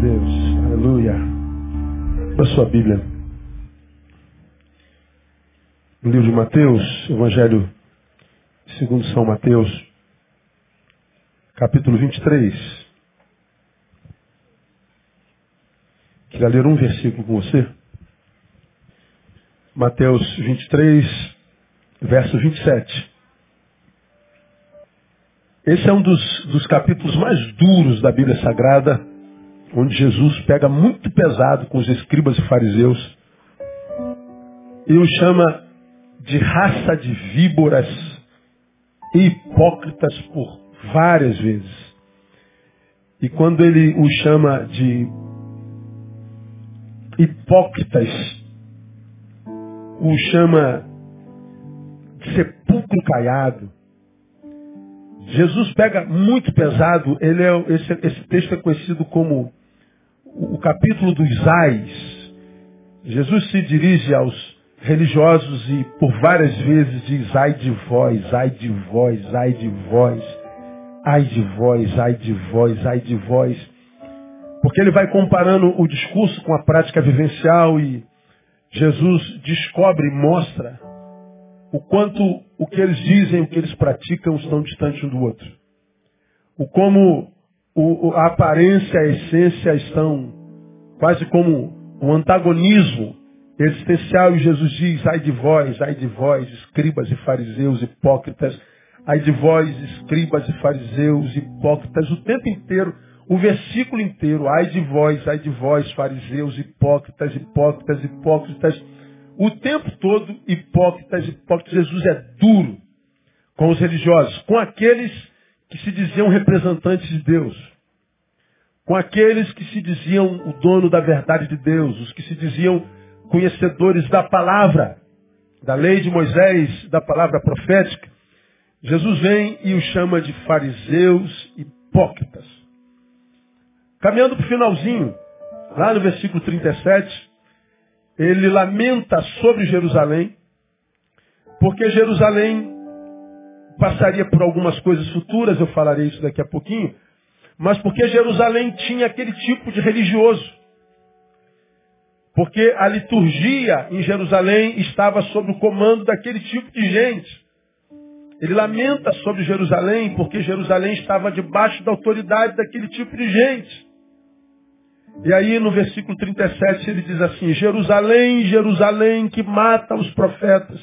Deus. Aleluia. A sua Bíblia. No livro de Mateus, Evangelho segundo São Mateus, capítulo 23. Queria ler um versículo com você. Mateus 23, verso 27. Esse é um dos, dos capítulos mais duros da Bíblia Sagrada, onde Jesus pega muito pesado com os escribas e fariseus e os chama de raça de víboras e hipócritas por várias vezes. E quando ele os chama de hipócritas, o chama de sepulcro caiado, Jesus pega muito pesado, ele é, esse, esse texto é conhecido como o, capítulo dos ais. Jesus se dirige aos religiosos e por várias vezes diz ai de vós, ai de vós, ai de vós, ai de vós, ai de vós, ai de vós. Porque ele vai comparando o discurso com a prática vivencial e Jesus descobre e mostra o quanto o que eles dizem, o que eles praticam estão distantes um do outro. O como o, a aparência, a essência estão quase como um antagonismo. Existencial e Jesus diz, ai de vós, ai de vós, escribas e fariseus, hipócritas, ai de vós, escribas e fariseus, hipócritas, o tempo inteiro, o versículo inteiro, ai de vós, ai de vós, fariseus, hipócritas, hipócritas, hipócritas, o tempo todo, hipócritas, hipócritas. Jesus é duro com os religiosos, com aqueles que se diziam representantes de Deus, com aqueles que se diziam o dono da verdade de Deus, os que se diziam conhecedores da palavra, da lei de Moisés, da palavra profética. Jesus vem e os chama de fariseus hipócritas. Caminhando para o finalzinho, lá no versículo 37, ele lamenta sobre Jerusalém, porque Jerusalém passaria por algumas coisas futuras, eu falarei isso daqui a pouquinho, mas porque Jerusalém tinha aquele tipo de religioso. Porque a liturgia em Jerusalém estava sob o comando daquele tipo de gente. Ele lamenta sobre Jerusalém porque Jerusalém estava debaixo da autoridade daquele tipo de gente. E aí no versículo 37 ele diz assim, Jerusalém, Jerusalém que mata os profetas,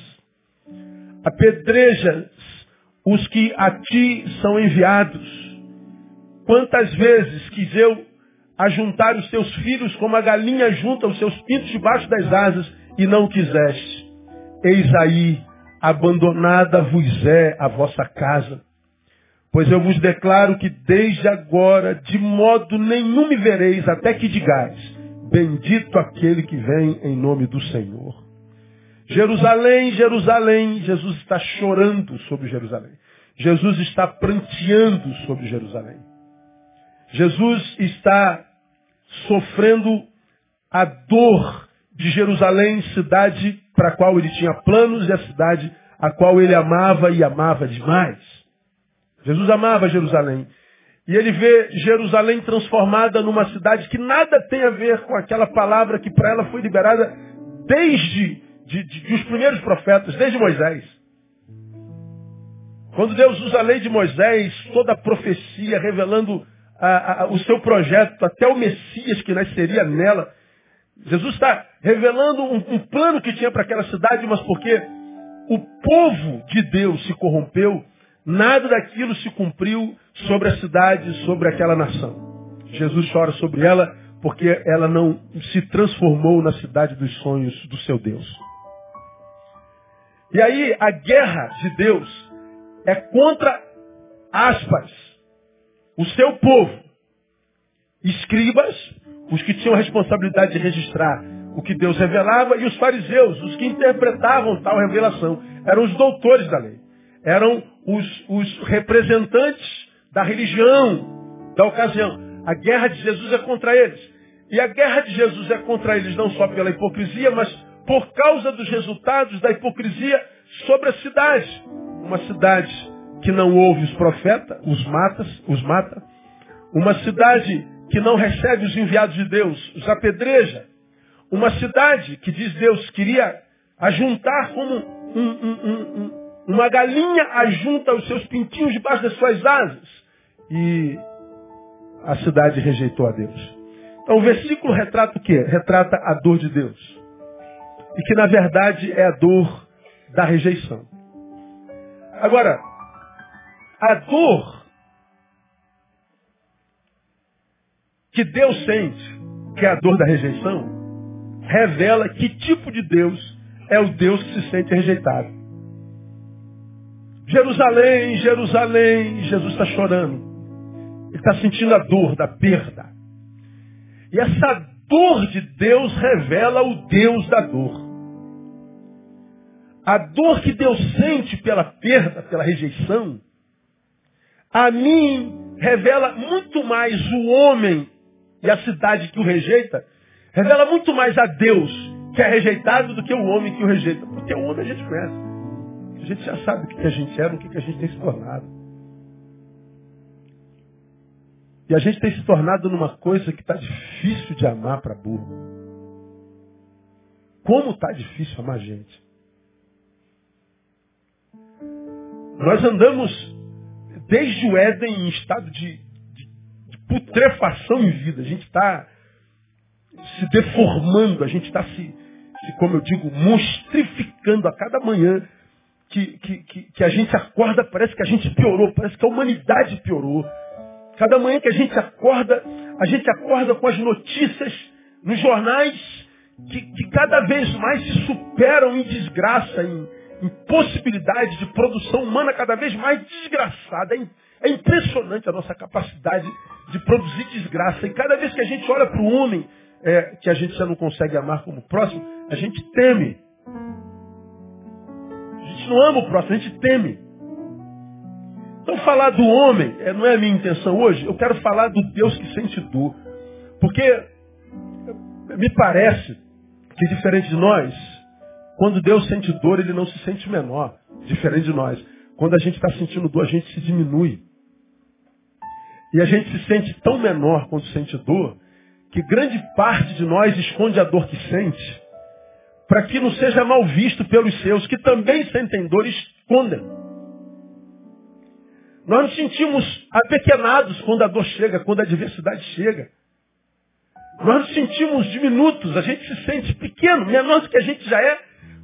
apedrejas os que a ti são enviados. Quantas vezes quis eu ajuntar os teus filhos como a galinha junta os seus pintos debaixo das asas e não quiseste. Eis aí, abandonada vos é a vossa casa. Pois eu vos declaro que desde agora de modo nenhum me vereis, até que digais, bendito aquele que vem em nome do Senhor. Jerusalém, Jerusalém, Jesus está chorando sobre Jerusalém. Jesus está pranteando sobre Jerusalém. Jesus está sofrendo a dor de Jerusalém, cidade para a qual ele tinha planos e a cidade a qual ele amava e amava demais. Jesus amava Jerusalém. E ele vê Jerusalém transformada numa cidade que nada tem a ver com aquela palavra que para ela foi liberada desde de, de, de os primeiros profetas, desde Moisés. Quando Deus usa a lei de Moisés, toda a profecia revelando a, a, o seu projeto, até o Messias que nasceria nela, Jesus está revelando um, um plano que tinha para aquela cidade, mas porque o povo de Deus se corrompeu, Nada daquilo se cumpriu sobre a cidade, sobre aquela nação. Jesus chora sobre ela porque ela não se transformou na cidade dos sonhos do seu Deus. E aí a guerra de Deus é contra aspas, o seu povo, escribas, os que tinham a responsabilidade de registrar o que Deus revelava, e os fariseus, os que interpretavam tal revelação, eram os doutores da lei eram os, os representantes da religião, da ocasião. A guerra de Jesus é contra eles. E a guerra de Jesus é contra eles não só pela hipocrisia, mas por causa dos resultados da hipocrisia sobre a cidade. Uma cidade que não ouve os profetas, os mata, os mata. Uma cidade que não recebe os enviados de Deus, os apedreja. Uma cidade que diz Deus queria ajuntar como um, um, um, uma galinha ajunta os seus pintinhos debaixo das suas asas. E a cidade rejeitou a Deus. Então o versículo retrata o quê? Retrata a dor de Deus. E que na verdade é a dor da rejeição. Agora, a dor que Deus sente, que é a dor da rejeição, revela que tipo de Deus é o Deus que se sente rejeitado. Jerusalém, Jerusalém, Jesus está chorando. Ele está sentindo a dor da perda. E essa dor de Deus revela o Deus da dor. A dor que Deus sente pela perda, pela rejeição, a mim revela muito mais o homem e a cidade que o rejeita, revela muito mais a Deus que é rejeitado do que o homem que o rejeita. Porque o homem a gente conhece. A gente já sabe o que a gente era, o que a gente tem se tornado. E a gente tem se tornado numa coisa que está difícil de amar para burro. Como está difícil amar gente. Nós andamos desde o Éden em estado de, de, de putrefação em vida. A gente está se deformando, a gente está se, se, como eu digo, monstrificando a cada manhã que, que, que, que a gente acorda, parece que a gente piorou, parece que a humanidade piorou. Cada manhã que a gente acorda, a gente acorda com as notícias nos jornais que, que cada vez mais se superam em desgraça, em, em possibilidade de produção humana cada vez mais desgraçada. É, é impressionante a nossa capacidade de produzir desgraça. E cada vez que a gente olha para o homem é, que a gente já não consegue amar como próximo, a gente teme. A gente não ama o próximo, a gente teme. Então falar do homem é, não é a minha intenção hoje. Eu quero falar do Deus que sente dor. Porque me parece que diferente de nós, quando Deus sente dor, ele não se sente menor. Diferente de nós. Quando a gente está sentindo dor, a gente se diminui. E a gente se sente tão menor quando sente dor, que grande parte de nós esconde a dor que sente, para que não seja mal visto pelos seus, que também sentem dor e escondem. Nós nos sentimos apequenados quando a dor chega, quando a adversidade chega. Nós nos sentimos diminutos, a gente se sente pequeno, menor do que a gente já é,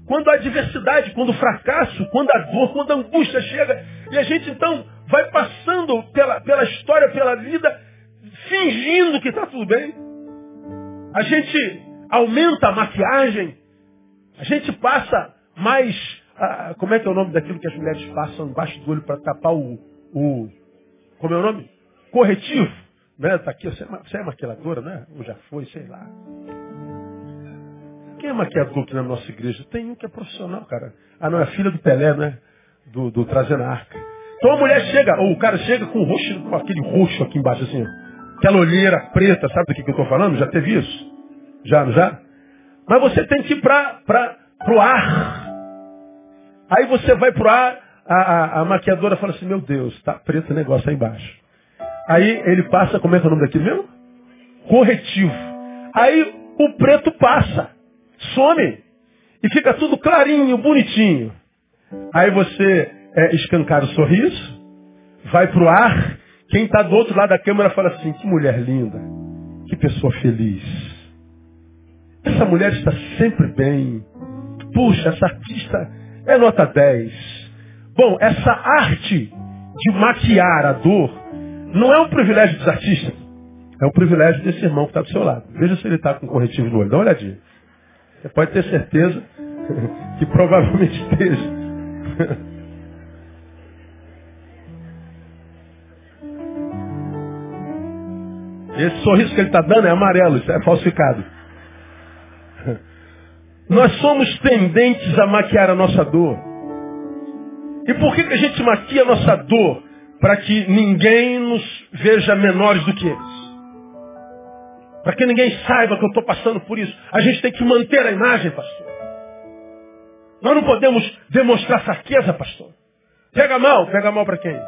quando a adversidade, quando o fracasso, quando a dor, quando a angústia chega. E a gente então vai passando pela, pela história, pela vida, fingindo que está tudo bem. A gente aumenta a maquiagem, a gente passa mais. Ah, como é que é o nome daquilo que as mulheres passam embaixo do olho para tapar o, o. Como é o nome? Corretivo. Né? Tá aqui, você, é você é maquiadora, né? Ou já foi, sei lá. Quem é maquiador aqui na nossa igreja? Tem um que é profissional, cara. Ah, não, é filha do Pelé, né? Do, do Trazendo Arca. Então a mulher chega, ou o cara chega com, roxo, com aquele roxo aqui embaixo, assim. Aquela olheira preta, sabe do que, que eu estou falando? Já teve isso? Já, não já? Mas você tem que ir para o ar. Aí você vai para o ar, a, a, a, maquiadora fala assim, meu Deus, tá preto o negócio aí embaixo. Aí ele passa, como é que é o nome daquilo mesmo? Corretivo. Aí o preto passa, some. E fica tudo clarinho, bonitinho. Aí você é, escancara o sorriso, vai para o ar, quem está do outro lado da câmera fala assim, que mulher linda, que pessoa feliz. Essa mulher está sempre bem. Puxa, essa artista é nota 10. Bom, essa arte de maquiar a dor não é um privilégio dos artistas. É um privilégio desse irmão que está do seu lado. Veja se ele está com corretivo no olho. Dá uma olhadinha. Você pode ter certeza que provavelmente esteja. Esse sorriso que ele está dando é amarelo, isso é falsificado. Nós somos tendentes a maquiar a nossa dor. E por que, que a gente maquia a nossa dor? Para que ninguém nos veja menores do que eles. Para que ninguém saiba que eu estou passando por isso. A gente tem que manter a imagem, pastor. Nós não podemos demonstrar fraqueza, pastor. Pega mal, pega mal para quem?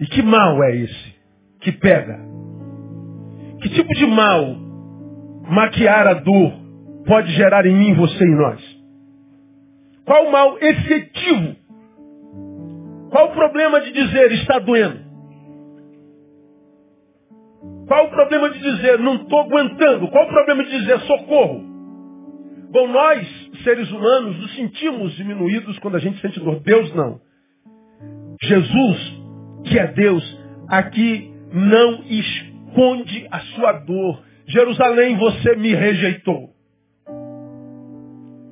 E que mal é esse que pega? Que tipo de mal maquiar a dor pode gerar em mim, você e nós? Qual o mal efetivo? Qual o problema de dizer está doendo? Qual o problema de dizer não estou aguentando? Qual o problema de dizer socorro? Bom, nós, seres humanos, nos sentimos diminuídos quando a gente sente dor. Deus não. Jesus, que é Deus, aqui não esconde a sua dor. Jerusalém, você me rejeitou.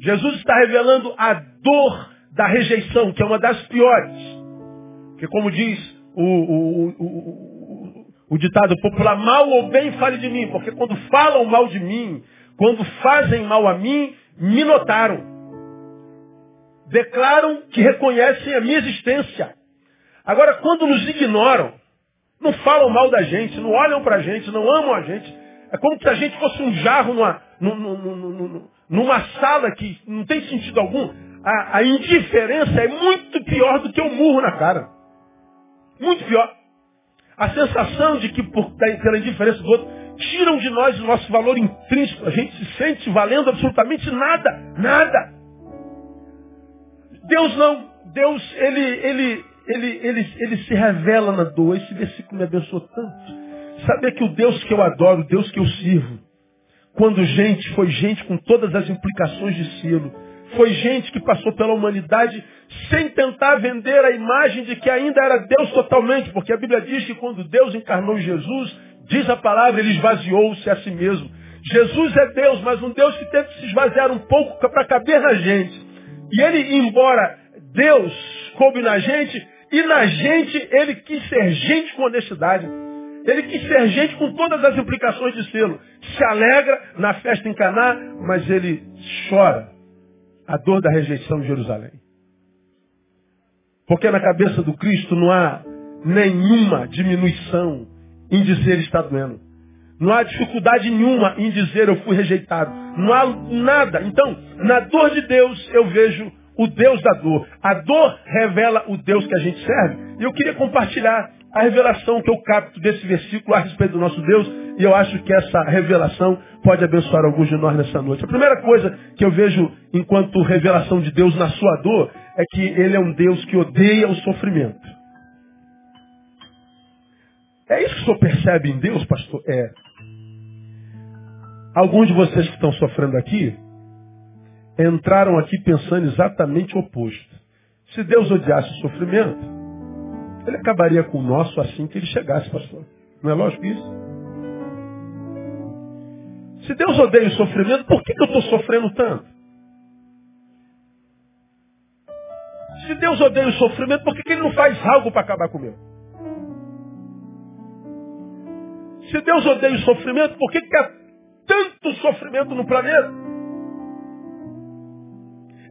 Jesus está revelando a dor da rejeição, que é uma das piores. Que como diz o, o, o, o, ditado popular, mal ou bem fale de mim, porque quando falam mal de mim, quando fazem mal a mim, me notaram. Declaram que reconhecem a minha existência. Agora, quando nos ignoram, não falam mal da gente, não olham para a gente, não amam a gente. É como se a gente fosse um jarro numa, numa, numa sala que não tem sentido algum. A, a indiferença é muito pior do que o um murro na cara. Muito pior. A sensação de que por, pela indiferença do outro, tiram de nós o nosso valor intrínseco. A gente se sente valendo absolutamente nada. Nada. Deus não. Deus, ele, ele, ele, ele, ele se revela na dor. Esse versículo me abençoou tanto. Saber que o Deus que eu adoro, o Deus que eu sirvo, quando gente foi gente com todas as implicações de selo, foi gente que passou pela humanidade sem tentar vender a imagem de que ainda era Deus totalmente, porque a Bíblia diz que quando Deus encarnou Jesus, diz a palavra, ele esvaziou-se a si mesmo. Jesus é Deus, mas um Deus que teve que se esvaziar um pouco para caber na gente. E ele, embora Deus coube na gente, e na gente ele quis ser gente com honestidade. Ele quis ser gente com todas as implicações de selo. Se alegra na festa em Caná, mas ele chora a dor da rejeição de Jerusalém. Porque na cabeça do Cristo não há nenhuma diminuição em dizer está doendo. Não há dificuldade nenhuma em dizer eu fui rejeitado. Não há nada. Então, na dor de Deus eu vejo o Deus da dor. A dor revela o Deus que a gente serve. E eu queria compartilhar a revelação que eu capto desse versículo a respeito do nosso Deus, e eu acho que essa revelação pode abençoar alguns de nós nessa noite. A primeira coisa que eu vejo enquanto revelação de Deus na sua dor é que Ele é um Deus que odeia o sofrimento. É isso que o senhor percebe em Deus, pastor? É. Alguns de vocês que estão sofrendo aqui entraram aqui pensando exatamente o oposto. Se Deus odiasse o sofrimento, ele acabaria com o nosso assim que ele chegasse, pastor. Não é lógico isso? Se Deus odeia o sofrimento, por que, que eu estou sofrendo tanto? Se Deus odeia o sofrimento, por que, que ele não faz algo para acabar com o meu? Se Deus odeia o sofrimento, por que, que há tanto sofrimento no planeta?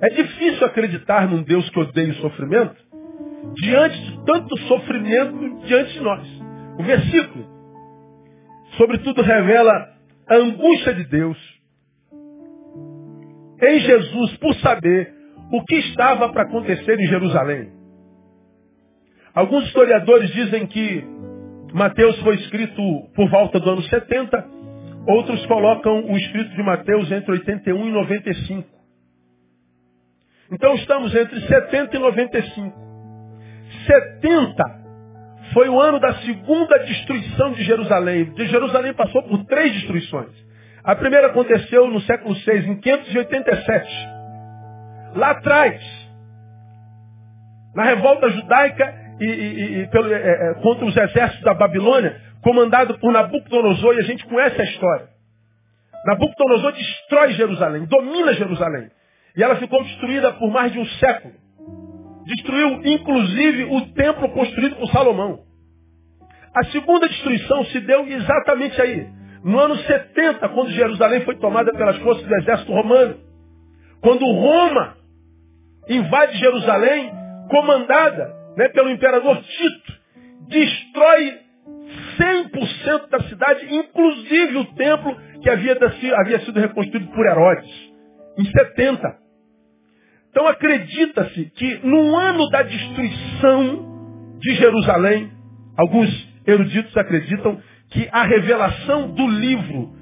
É difícil acreditar num Deus que odeia o sofrimento, diante de tanto sofrimento diante de nós. O versículo, sobretudo, revela a angústia de Deus em Jesus por saber o que estava para acontecer em Jerusalém. Alguns historiadores dizem que Mateus foi escrito por volta do ano 70, outros colocam o escrito de Mateus entre 81 e 95. Então estamos entre 70 e 95. 70 foi o ano da segunda destruição de Jerusalém. De Jerusalém passou por três destruições. A primeira aconteceu no século VI, em 587. Lá atrás, na revolta judaica e, e, e pelo, é, é, contra os exércitos da Babilônia, comandado por Nabucodonosor, e a gente conhece a história. Nabucodonosor destrói Jerusalém, domina Jerusalém. E ela ficou destruída por mais de um século. Destruiu, inclusive, o templo construído por Salomão. A segunda destruição se deu exatamente aí. No ano 70, quando Jerusalém foi tomada pelas forças do exército romano. Quando Roma invade Jerusalém, comandada né, pelo imperador Tito, destrói 100% da cidade, inclusive o templo que havia, havia sido reconstruído por Herodes, em 70. Então acredita-se que no ano da destruição de Jerusalém, Alguns eruditos acreditam que a revelação do livro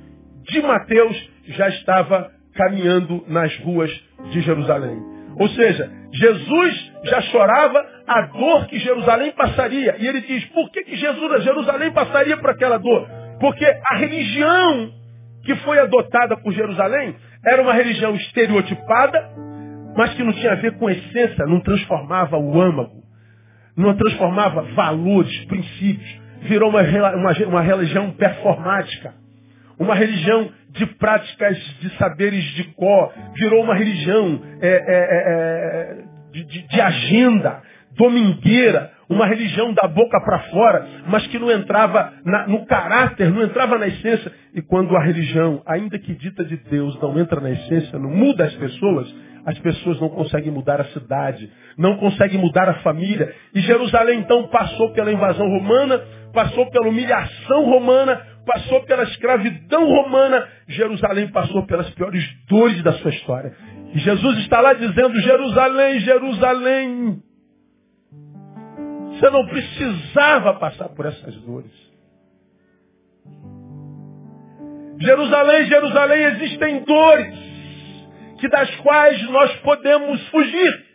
de Mateus já estava caminhando nas ruas de Jerusalém. Ou seja, Jesus já chorava a dor que Jerusalém passaria. E ele diz, por que, que Jesus, Jerusalém passaria por aquela dor? Porque a religião que foi adotada por Jerusalém era uma religião estereotipada, mas que não tinha a ver com essência, não transformava o âmago, não transformava valores, princípios. Virou uma, uma, uma religião performática, uma religião de práticas de saberes de có, virou uma religião é, é, é, é de, de, de agenda, domingueira, uma religião da boca para fora, mas que não entrava na, no caráter, não entrava na essência. E quando a religião, ainda que dita de Deus, não entra na essência, não muda as pessoas, as pessoas não conseguem mudar a cidade, não conseguem mudar a família. E Jerusalém então passou pela invasão romana, passou pela humilhação romana, passou pela escravidão romana. Jerusalém passou pelas piores dores da sua história. E Jesus está lá dizendo: Jerusalém, Jerusalém, você não precisava passar por essas dores. Jerusalém, Jerusalém, existem dores que das quais nós podemos fugir.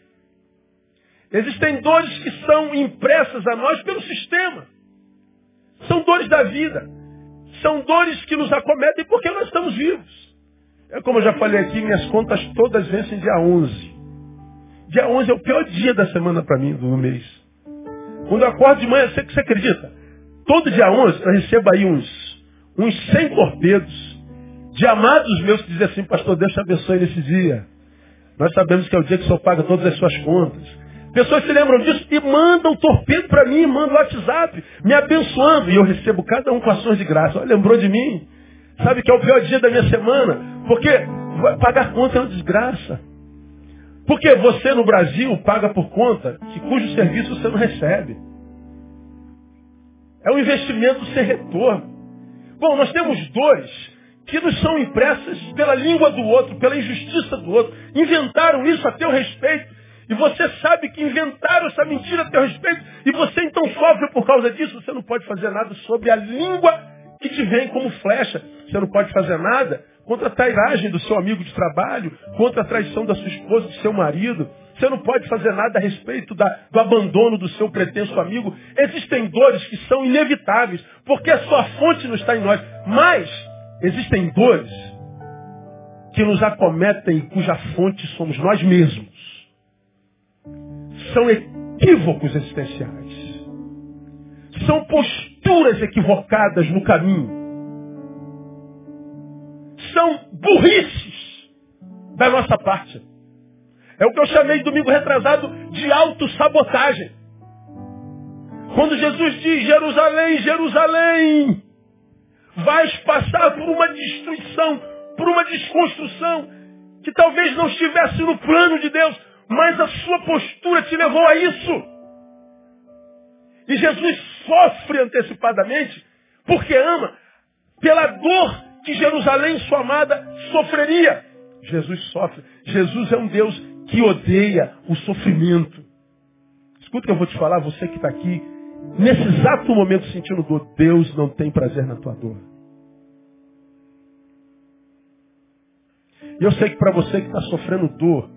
Existem dores que são impressas a nós pelo sistema. São dores da vida. São dores que nos acometem porque nós estamos vivos. É como eu já falei aqui, minhas contas todas vencem dia 11. Dia 11 é o pior dia da semana para mim, do mês. Quando eu acordo de manhã, você que você acredita? Todo dia 11 eu recebo aí uns, uns 100 torpedos de amados meus que dizem assim, pastor, Deus te abençoe nesse dia. Nós sabemos que é o dia que o Senhor paga todas as suas contas. Pessoas se lembram disso e mandam torpedo para mim, mandam WhatsApp, me abençoando. E eu recebo cada um com ações de graça. Olha, lembrou de mim? Sabe que é o pior dia da minha semana? Porque pagar conta é uma desgraça. Porque você no Brasil paga por conta que cujo serviço você não recebe. É um investimento sem retorno. Bom, nós temos dores que nos são impressas pela língua do outro, pela injustiça do outro. Inventaram isso a teu respeito. E você sabe que inventaram essa mentira a teu respeito. E você então sofre por causa disso. Você não pode fazer nada sobre a língua que te vem como flecha. Você não pode fazer nada contra a trairagem do seu amigo de trabalho, contra a traição da sua esposa, do seu marido. Você não pode fazer nada a respeito da, do abandono do seu pretenso amigo. Existem dores que são inevitáveis, porque a sua fonte não está em nós. Mas existem dores que nos acometem e cuja fonte somos nós mesmos. São equívocos existenciais. São posturas equivocadas no caminho são burrices da nossa parte. É o que eu chamei domingo retrasado de autossabotagem. Quando Jesus diz, Jerusalém, Jerusalém, vais passar por uma destruição, por uma desconstrução, que talvez não estivesse no plano de Deus, mas a sua postura te levou a isso. E Jesus sofre antecipadamente, porque ama, pela dor que Jerusalém, sua amada, sofreria. Jesus sofre. Jesus é um Deus que odeia o sofrimento. Escuta o que eu vou te falar, você que está aqui, nesse exato momento sentindo dor, Deus não tem prazer na tua dor. E eu sei que para você que está sofrendo dor,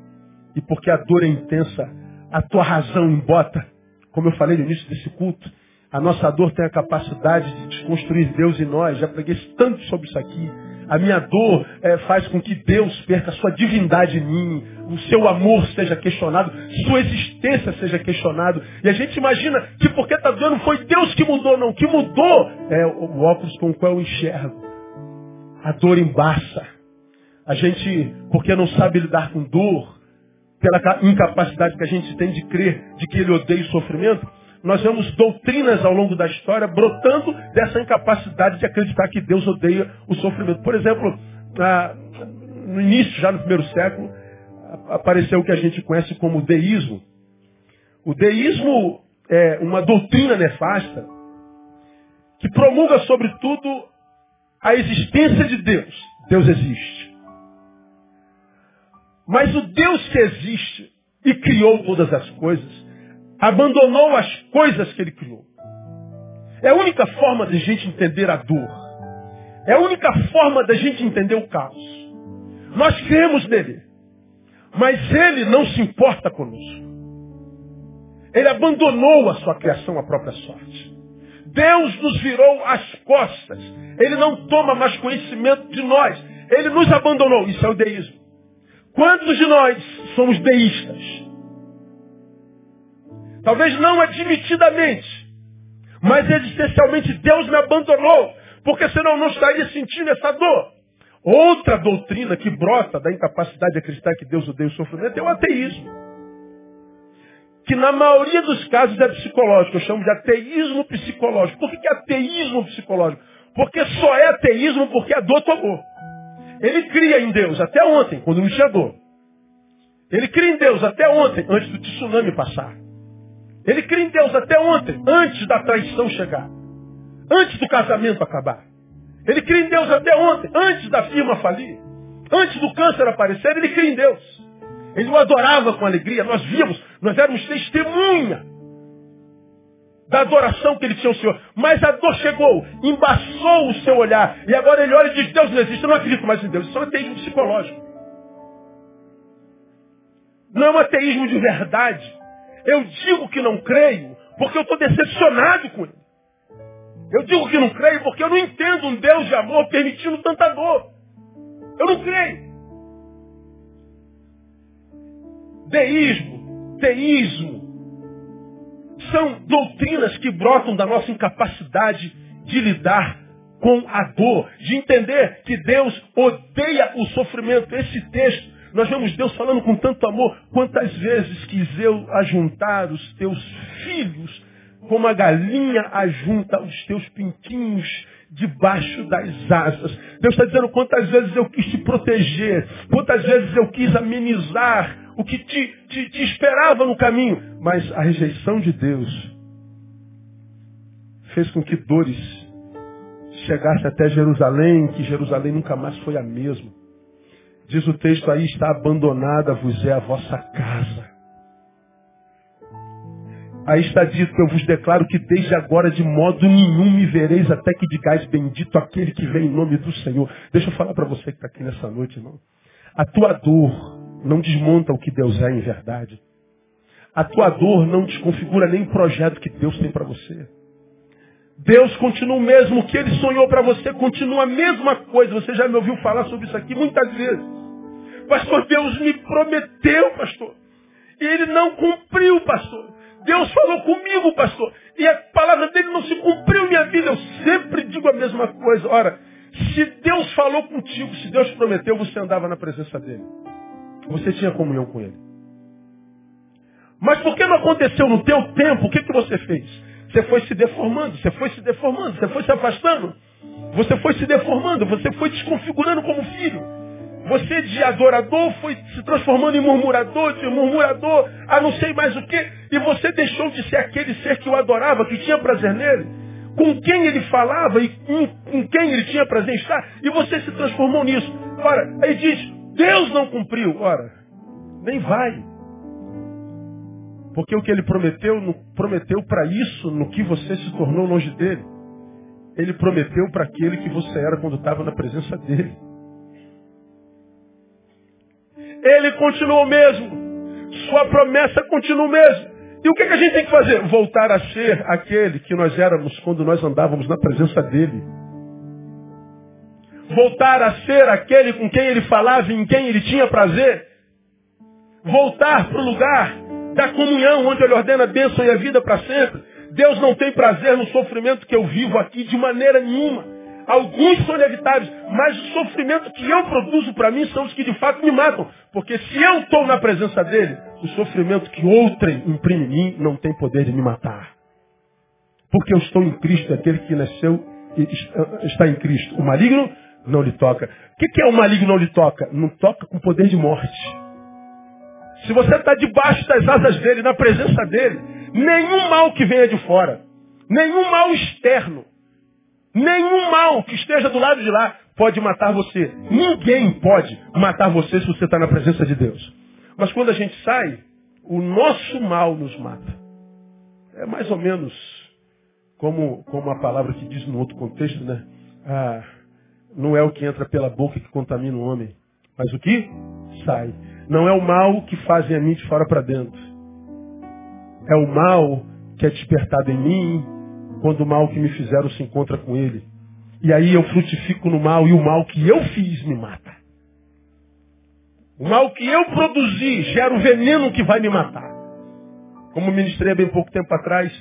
e porque a dor é intensa, a tua razão embota, como eu falei no início desse culto, a nossa dor tem a capacidade de desconstruir Deus em nós. Já preguei tanto sobre isso aqui. A minha dor é, faz com que Deus perca a sua divindade em mim, o seu amor seja questionado, sua existência seja questionado. E a gente imagina que porque está doendo foi Deus que mudou, não. Que mudou é o óculos com o qual eu enxergo. A dor embaça. A gente, porque não sabe lidar com dor, pela incapacidade que a gente tem de crer de que Ele odeia o sofrimento, nós vemos doutrinas ao longo da história brotando dessa incapacidade de acreditar que Deus odeia o sofrimento. Por exemplo, no início, já no primeiro século, apareceu o que a gente conhece como deísmo. O deísmo é uma doutrina nefasta que promulga, sobretudo, a existência de Deus. Deus existe. Mas o Deus que existe e criou todas as coisas, abandonou as coisas que ele criou. É a única forma de a gente entender a dor. É a única forma da gente entender o caos. Nós cremos nele. Mas ele não se importa conosco. Ele abandonou a sua criação à própria sorte. Deus nos virou as costas. Ele não toma mais conhecimento de nós. Ele nos abandonou. Isso é o deísmo. Quantos de nós somos deístas? Talvez não admitidamente, mas existencialmente Deus me abandonou, porque senão eu não estaria sentindo essa dor. Outra doutrina que brota da incapacidade de acreditar que Deus odeia o sofrimento é o ateísmo. Que na maioria dos casos é psicológico. Eu chamo de ateísmo psicológico. Por que, que é ateísmo psicológico? Porque só é ateísmo porque a dor tomou. Ele cria em Deus até ontem, quando não tinha dor. Ele cria em Deus até ontem, antes do tsunami passar. Ele cria em Deus até ontem, antes da traição chegar. Antes do casamento acabar. Ele cria em Deus até ontem, antes da firma falir. Antes do câncer aparecer, ele cria em Deus. Ele o adorava com alegria. Nós víamos, nós éramos testemunha da adoração que ele tinha ao Senhor. Mas a dor chegou, embaçou o seu olhar. E agora ele olha e diz, Deus não existe, eu não acredito mais em Deus. Isso é um ateísmo psicológico. Não é um ateísmo de verdade. Eu digo que não creio porque eu estou decepcionado com ele. Eu digo que não creio porque eu não entendo um Deus de amor permitindo tanta dor. Eu não creio. Deísmo, teísmo, são doutrinas que brotam da nossa incapacidade de lidar com a dor, de entender que Deus odeia o sofrimento. Esse texto nós vemos Deus falando com tanto amor. Quantas vezes quis eu ajuntar os teus filhos, como a galinha ajunta os teus pintinhos debaixo das asas. Deus está dizendo quantas vezes eu quis te proteger, quantas vezes eu quis amenizar o que te, te, te esperava no caminho. Mas a rejeição de Deus fez com que dores chegasse até Jerusalém, que Jerusalém nunca mais foi a mesma. Diz o texto aí, está abandonada vos é a vossa casa. Aí está dito, eu vos declaro que desde agora de modo nenhum me vereis até que digais bendito aquele que vem em nome do Senhor. Deixa eu falar para você que está aqui nessa noite, irmão. A tua dor não desmonta o que Deus é em verdade. A tua dor não desconfigura nem o projeto que Deus tem para você. Deus continua o mesmo, o que Ele sonhou para você continua a mesma coisa. Você já me ouviu falar sobre isso aqui muitas vezes. Pastor, Deus me prometeu, pastor. E ele não cumpriu, pastor. Deus falou comigo, pastor. E a palavra dele não se cumpriu minha vida. Eu sempre digo a mesma coisa. Ora, se Deus falou contigo, se Deus prometeu, você andava na presença dele. Você tinha comunhão com ele. Mas por que não aconteceu no teu tempo? O que, que você fez? Você foi se deformando, você foi se deformando, você foi se afastando. Você foi se deformando, você foi desconfigurando como filho. Você de adorador foi se transformando em murmurador, de murmurador, a não sei mais o que, e você deixou de ser aquele ser que o adorava, que tinha prazer nele, com quem ele falava e com, quem ele tinha prazer em estar, e você se transformou nisso. Ora, aí diz, Deus não cumpriu. Ora, nem vai. Porque o que ele prometeu, prometeu para isso, no que você se tornou longe dele. Ele prometeu para aquele que você era quando estava na presença dele. Ele continua o mesmo. Sua promessa continua o mesmo. E o que, que a gente tem que fazer? Voltar a ser aquele que nós éramos quando nós andávamos na presença dele. Voltar a ser aquele com quem ele falava e em quem ele tinha prazer. Voltar para o lugar da comunhão, onde ele ordena a bênção e a vida para sempre. Deus não tem prazer no sofrimento que eu vivo aqui de maneira nenhuma. Alguns são inevitáveis, mas o sofrimento que eu produzo para mim são os que de fato me matam. Porque se eu estou na presença dele, o sofrimento que outrem imprime em mim não tem poder de me matar. Porque eu estou em Cristo, aquele que nasceu e está em Cristo. O maligno não lhe toca. O que é o maligno não lhe toca? Não toca com poder de morte. Se você está debaixo das asas dele, na presença dele, nenhum mal que venha de fora, nenhum mal externo, Nenhum mal que esteja do lado de lá pode matar você. Ninguém pode matar você se você está na presença de Deus. Mas quando a gente sai, o nosso mal nos mata. É mais ou menos como, como a palavra que diz no outro contexto, né? Ah, não é o que entra pela boca que contamina o homem, mas o que sai. Não é o mal que fazem a mim de fora para dentro. É o mal que é despertado em mim quando o mal que me fizeram se encontra com ele. E aí eu frutifico no mal e o mal que eu fiz me mata. O mal que eu produzi gera o veneno que vai me matar. Como ministrei há bem pouco tempo atrás,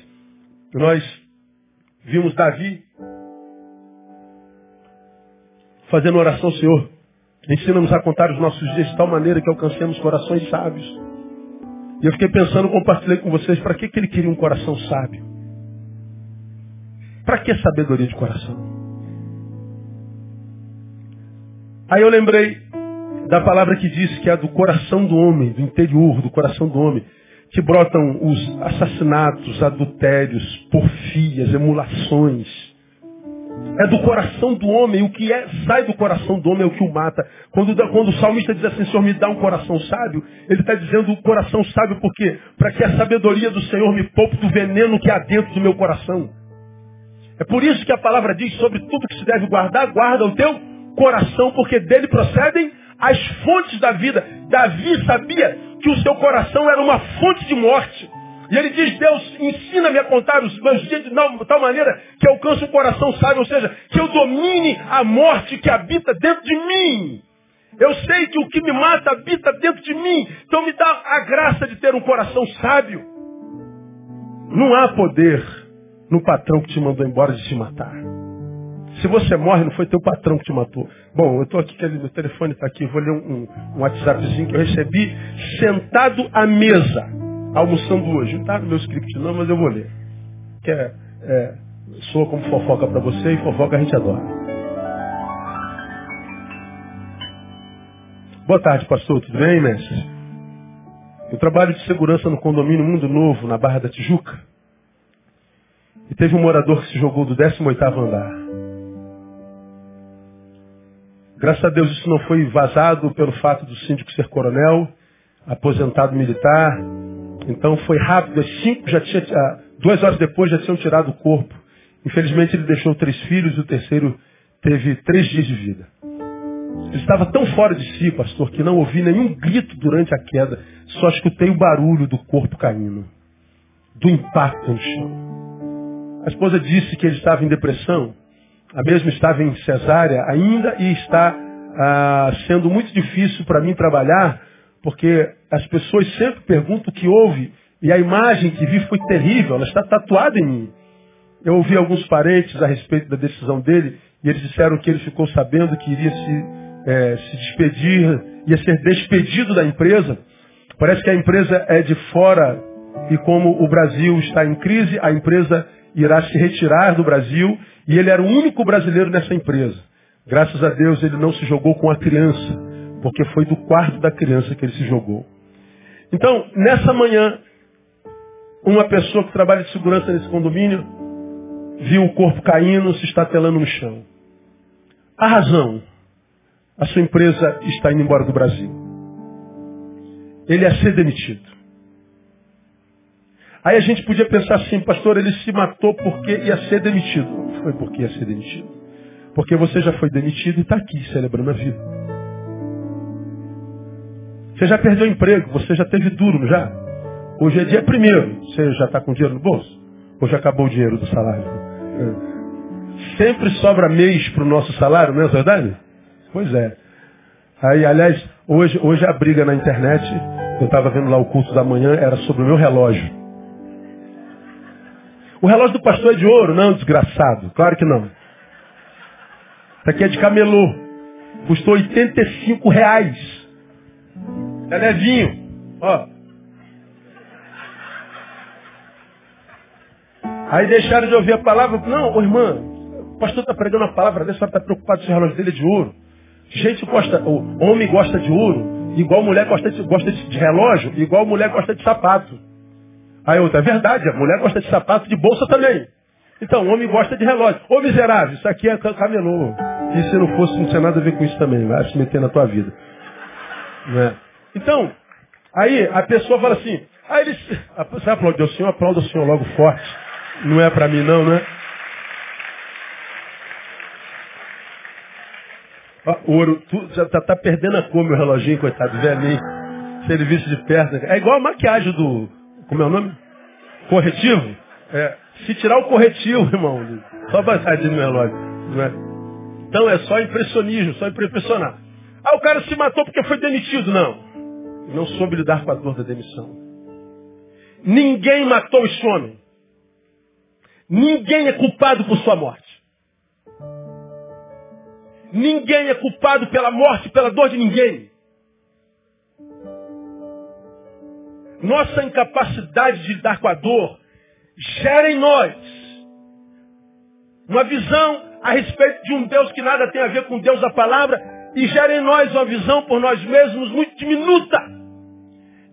nós vimos Davi fazendo oração, Senhor, ensina-nos a contar os nossos dias de tal maneira que alcancemos corações sábios. E eu fiquei pensando, compartilhei com vocês, para que, que ele queria um coração sábio? Para que sabedoria de coração? Aí eu lembrei da palavra que diz que é do coração do homem, do interior do coração do homem, que brotam os assassinatos, adultérios, porfias, emulações. É do coração do homem, o que é, sai do coração do homem é o que o mata. Quando, quando o salmista diz assim, Senhor, me dá um coração sábio, ele está dizendo o coração sábio por quê? Para que a sabedoria do Senhor me poupe do veneno que há dentro do meu coração. É por isso que a palavra diz sobre tudo que se deve guardar, guarda o teu coração, porque dele procedem as fontes da vida. Davi sabia que o seu coração era uma fonte de morte. E ele diz, Deus, ensina-me a contar os meus dias de tal maneira que alcance o coração sábio, ou seja, que eu domine a morte que habita dentro de mim. Eu sei que o que me mata habita dentro de mim. Então me dá a graça de ter um coração sábio. Não há poder no patrão que te mandou embora de te matar. Se você morre, não foi teu patrão que te matou. Bom, eu estou aqui, meu telefone está aqui, vou ler um, um, WhatsAppzinho que eu recebi sentado à mesa, almoçando hoje. Não está no meu script não, mas eu vou ler. Que é, é soa como fofoca para você e fofoca a gente adora. Boa tarde, pastor. Tudo bem, mestre? Eu trabalho de segurança no condomínio Mundo Novo, na Barra da Tijuca. E teve um morador que se jogou do 18º andar. Graças a Deus isso não foi vazado pelo fato do síndico ser coronel, aposentado militar. Então foi rápido, às cinco, já tinha, ah, duas horas depois já tinham tirado o corpo. Infelizmente ele deixou três filhos e o terceiro teve três dias de vida. Ele estava tão fora de si, pastor, que não ouvi nenhum grito durante a queda. Só escutei o barulho do corpo caindo, do impacto no chão. A esposa disse que ele estava em depressão a mesma estava em cesárea ainda e está ah, sendo muito difícil para mim trabalhar, porque as pessoas sempre perguntam o que houve e a imagem que vi foi terrível, ela está tatuada em mim. Eu ouvi alguns parentes a respeito da decisão dele e eles disseram que ele ficou sabendo que iria se, é, se despedir, ia ser despedido da empresa. Parece que a empresa é de fora e como o Brasil está em crise, a empresa irá se retirar do Brasil e ele era o único brasileiro nessa empresa. Graças a Deus ele não se jogou com a criança, porque foi do quarto da criança que ele se jogou. Então, nessa manhã, uma pessoa que trabalha de segurança nesse condomínio viu o corpo caindo, se estatelando no chão. A razão, a sua empresa está indo embora do Brasil. Ele ia ser demitido. Aí a gente podia pensar assim, pastor, ele se matou porque ia ser demitido. Não foi porque ia ser demitido. Porque você já foi demitido e está aqui celebrando a vida. Você já perdeu emprego, você já teve duro, já? Hoje é dia primeiro. Você já está com dinheiro no bolso? Ou já acabou o dinheiro do salário? É. Sempre sobra mês para o nosso salário, não é verdade? Pois é. Aí, aliás, hoje, hoje a briga na internet, eu estava vendo lá o culto da manhã, era sobre o meu relógio. O relógio do pastor é de ouro? Não, desgraçado. Claro que não. Isso aqui é de camelô. Custou 85 reais. É levinho. Ó. Aí deixaram de ouvir a palavra. Não, ô irmã, o pastor está pregando a palavra dessa, está preocupado se o relógio dele é de ouro. Gente gosta, o homem gosta de ouro, igual mulher gosta de, gosta de relógio, igual mulher gosta de sapato. Aí outra, é verdade, a mulher gosta de sapato de bolsa também. Então, o homem gosta de relógio. Ô miserável, isso aqui é camelô. E se não fosse, não tinha nada a ver com isso também. Vai se meter na tua vida. Né? Então, aí a pessoa fala assim, aí ele, você aplaudir o senhor, aplauda o senhor logo forte. Não é para mim não, né? Ó, ouro, tu já tá, tá perdendo a cor, meu reloginho, coitado, velhinho. Se ele de perto. É igual a maquiagem do. Como é o nome? Corretivo? É. Se tirar o corretivo, irmão, só passadinho no relógio. Não é? Então é só impressionismo, só impressionar. Ah, o cara se matou porque foi demitido. Não. Não soube lidar com a dor da demissão. Ninguém matou esse homem. Ninguém é culpado por sua morte. Ninguém é culpado pela morte, pela dor de ninguém. Nossa incapacidade de lidar com a dor gera em nós uma visão a respeito de um Deus que nada tem a ver com Deus da palavra e gera em nós uma visão por nós mesmos muito diminuta.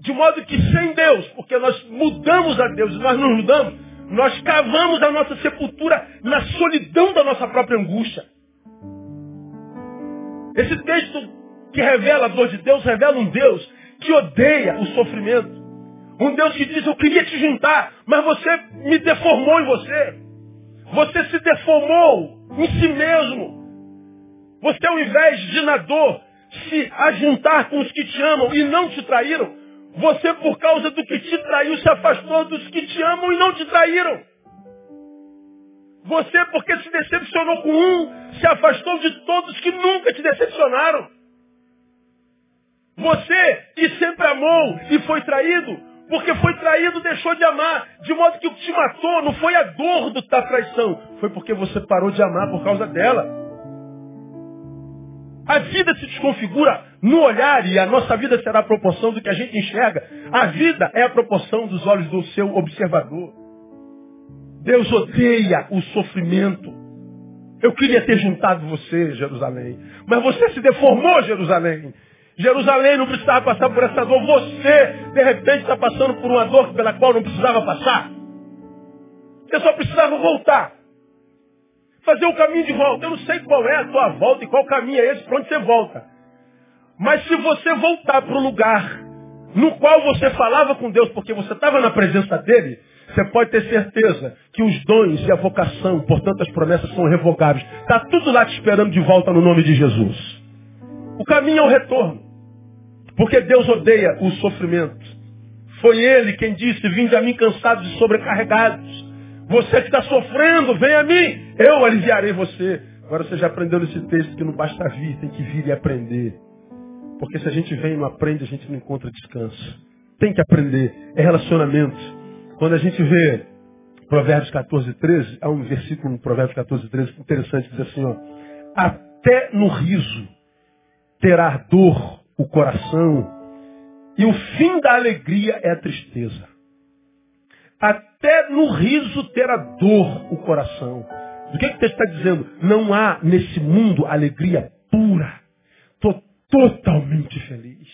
De modo que sem Deus, porque nós mudamos a Deus nós não mudamos, nós cavamos a nossa sepultura na solidão da nossa própria angústia. Esse texto que revela a dor de Deus, revela um Deus que odeia o sofrimento. Um Deus que diz, eu queria te juntar, mas você me deformou em você. Você se deformou em si mesmo. Você, ao invés de na dor, se ajuntar com os que te amam e não te traíram, você, por causa do que te traiu, se afastou dos que te amam e não te traíram. Você, porque se decepcionou com um, se afastou de todos que nunca te decepcionaram. Você, que sempre amou e foi traído, porque foi traído, deixou de amar. De modo que o que te matou não foi a dor da traição, foi porque você parou de amar por causa dela. A vida se desconfigura no olhar e a nossa vida será a proporção do que a gente enxerga. A vida é a proporção dos olhos do seu observador. Deus odeia o sofrimento. Eu queria ter juntado você, Jerusalém. Mas você se deformou, Jerusalém. Jerusalém não precisava passar por essa dor. Você, de repente, está passando por uma dor pela qual não precisava passar. Você só precisava voltar. Fazer o caminho de volta. Eu não sei qual é a tua volta e qual caminho é esse para onde você volta. Mas se você voltar para o lugar no qual você falava com Deus porque você estava na presença dele, você pode ter certeza que os dons e a vocação, portanto as promessas são revogáveis. Está tudo lá te esperando de volta no nome de Jesus. O caminho é o retorno. Porque Deus odeia o sofrimento. Foi Ele quem disse, vinde a mim cansados e sobrecarregados. Você que está sofrendo, vem a mim, eu aliviarei você. Agora você já aprendeu nesse texto que não basta vir, tem que vir e aprender. Porque se a gente vem e não aprende, a gente não encontra descanso. Tem que aprender. É relacionamento. Quando a gente vê Provérbios 14, 13, há um versículo no Provérbios 14, 13 interessante, diz assim, ó, até no riso terá dor o coração, e o fim da alegria é a tristeza. Até no riso terá dor o coração. O que, é que você está dizendo? Não há nesse mundo alegria pura. Estou totalmente feliz.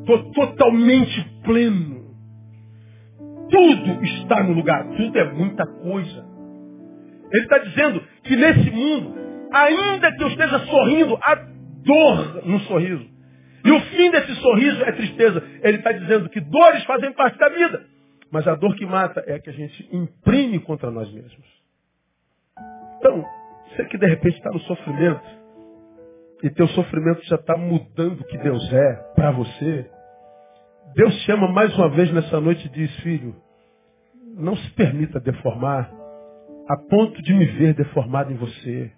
Estou totalmente pleno. Tudo está no lugar, tudo é muita coisa. Ele está dizendo que nesse mundo, ainda que eu esteja sorrindo, há dor no sorriso. E o fim desse sorriso é tristeza. Ele está dizendo que dores fazem parte da vida. Mas a dor que mata é a que a gente imprime contra nós mesmos. Então, você que de repente está no sofrimento, e teu sofrimento já está mudando o que Deus é para você, Deus chama mais uma vez nessa noite e diz, filho, não se permita deformar a ponto de me ver deformado em você.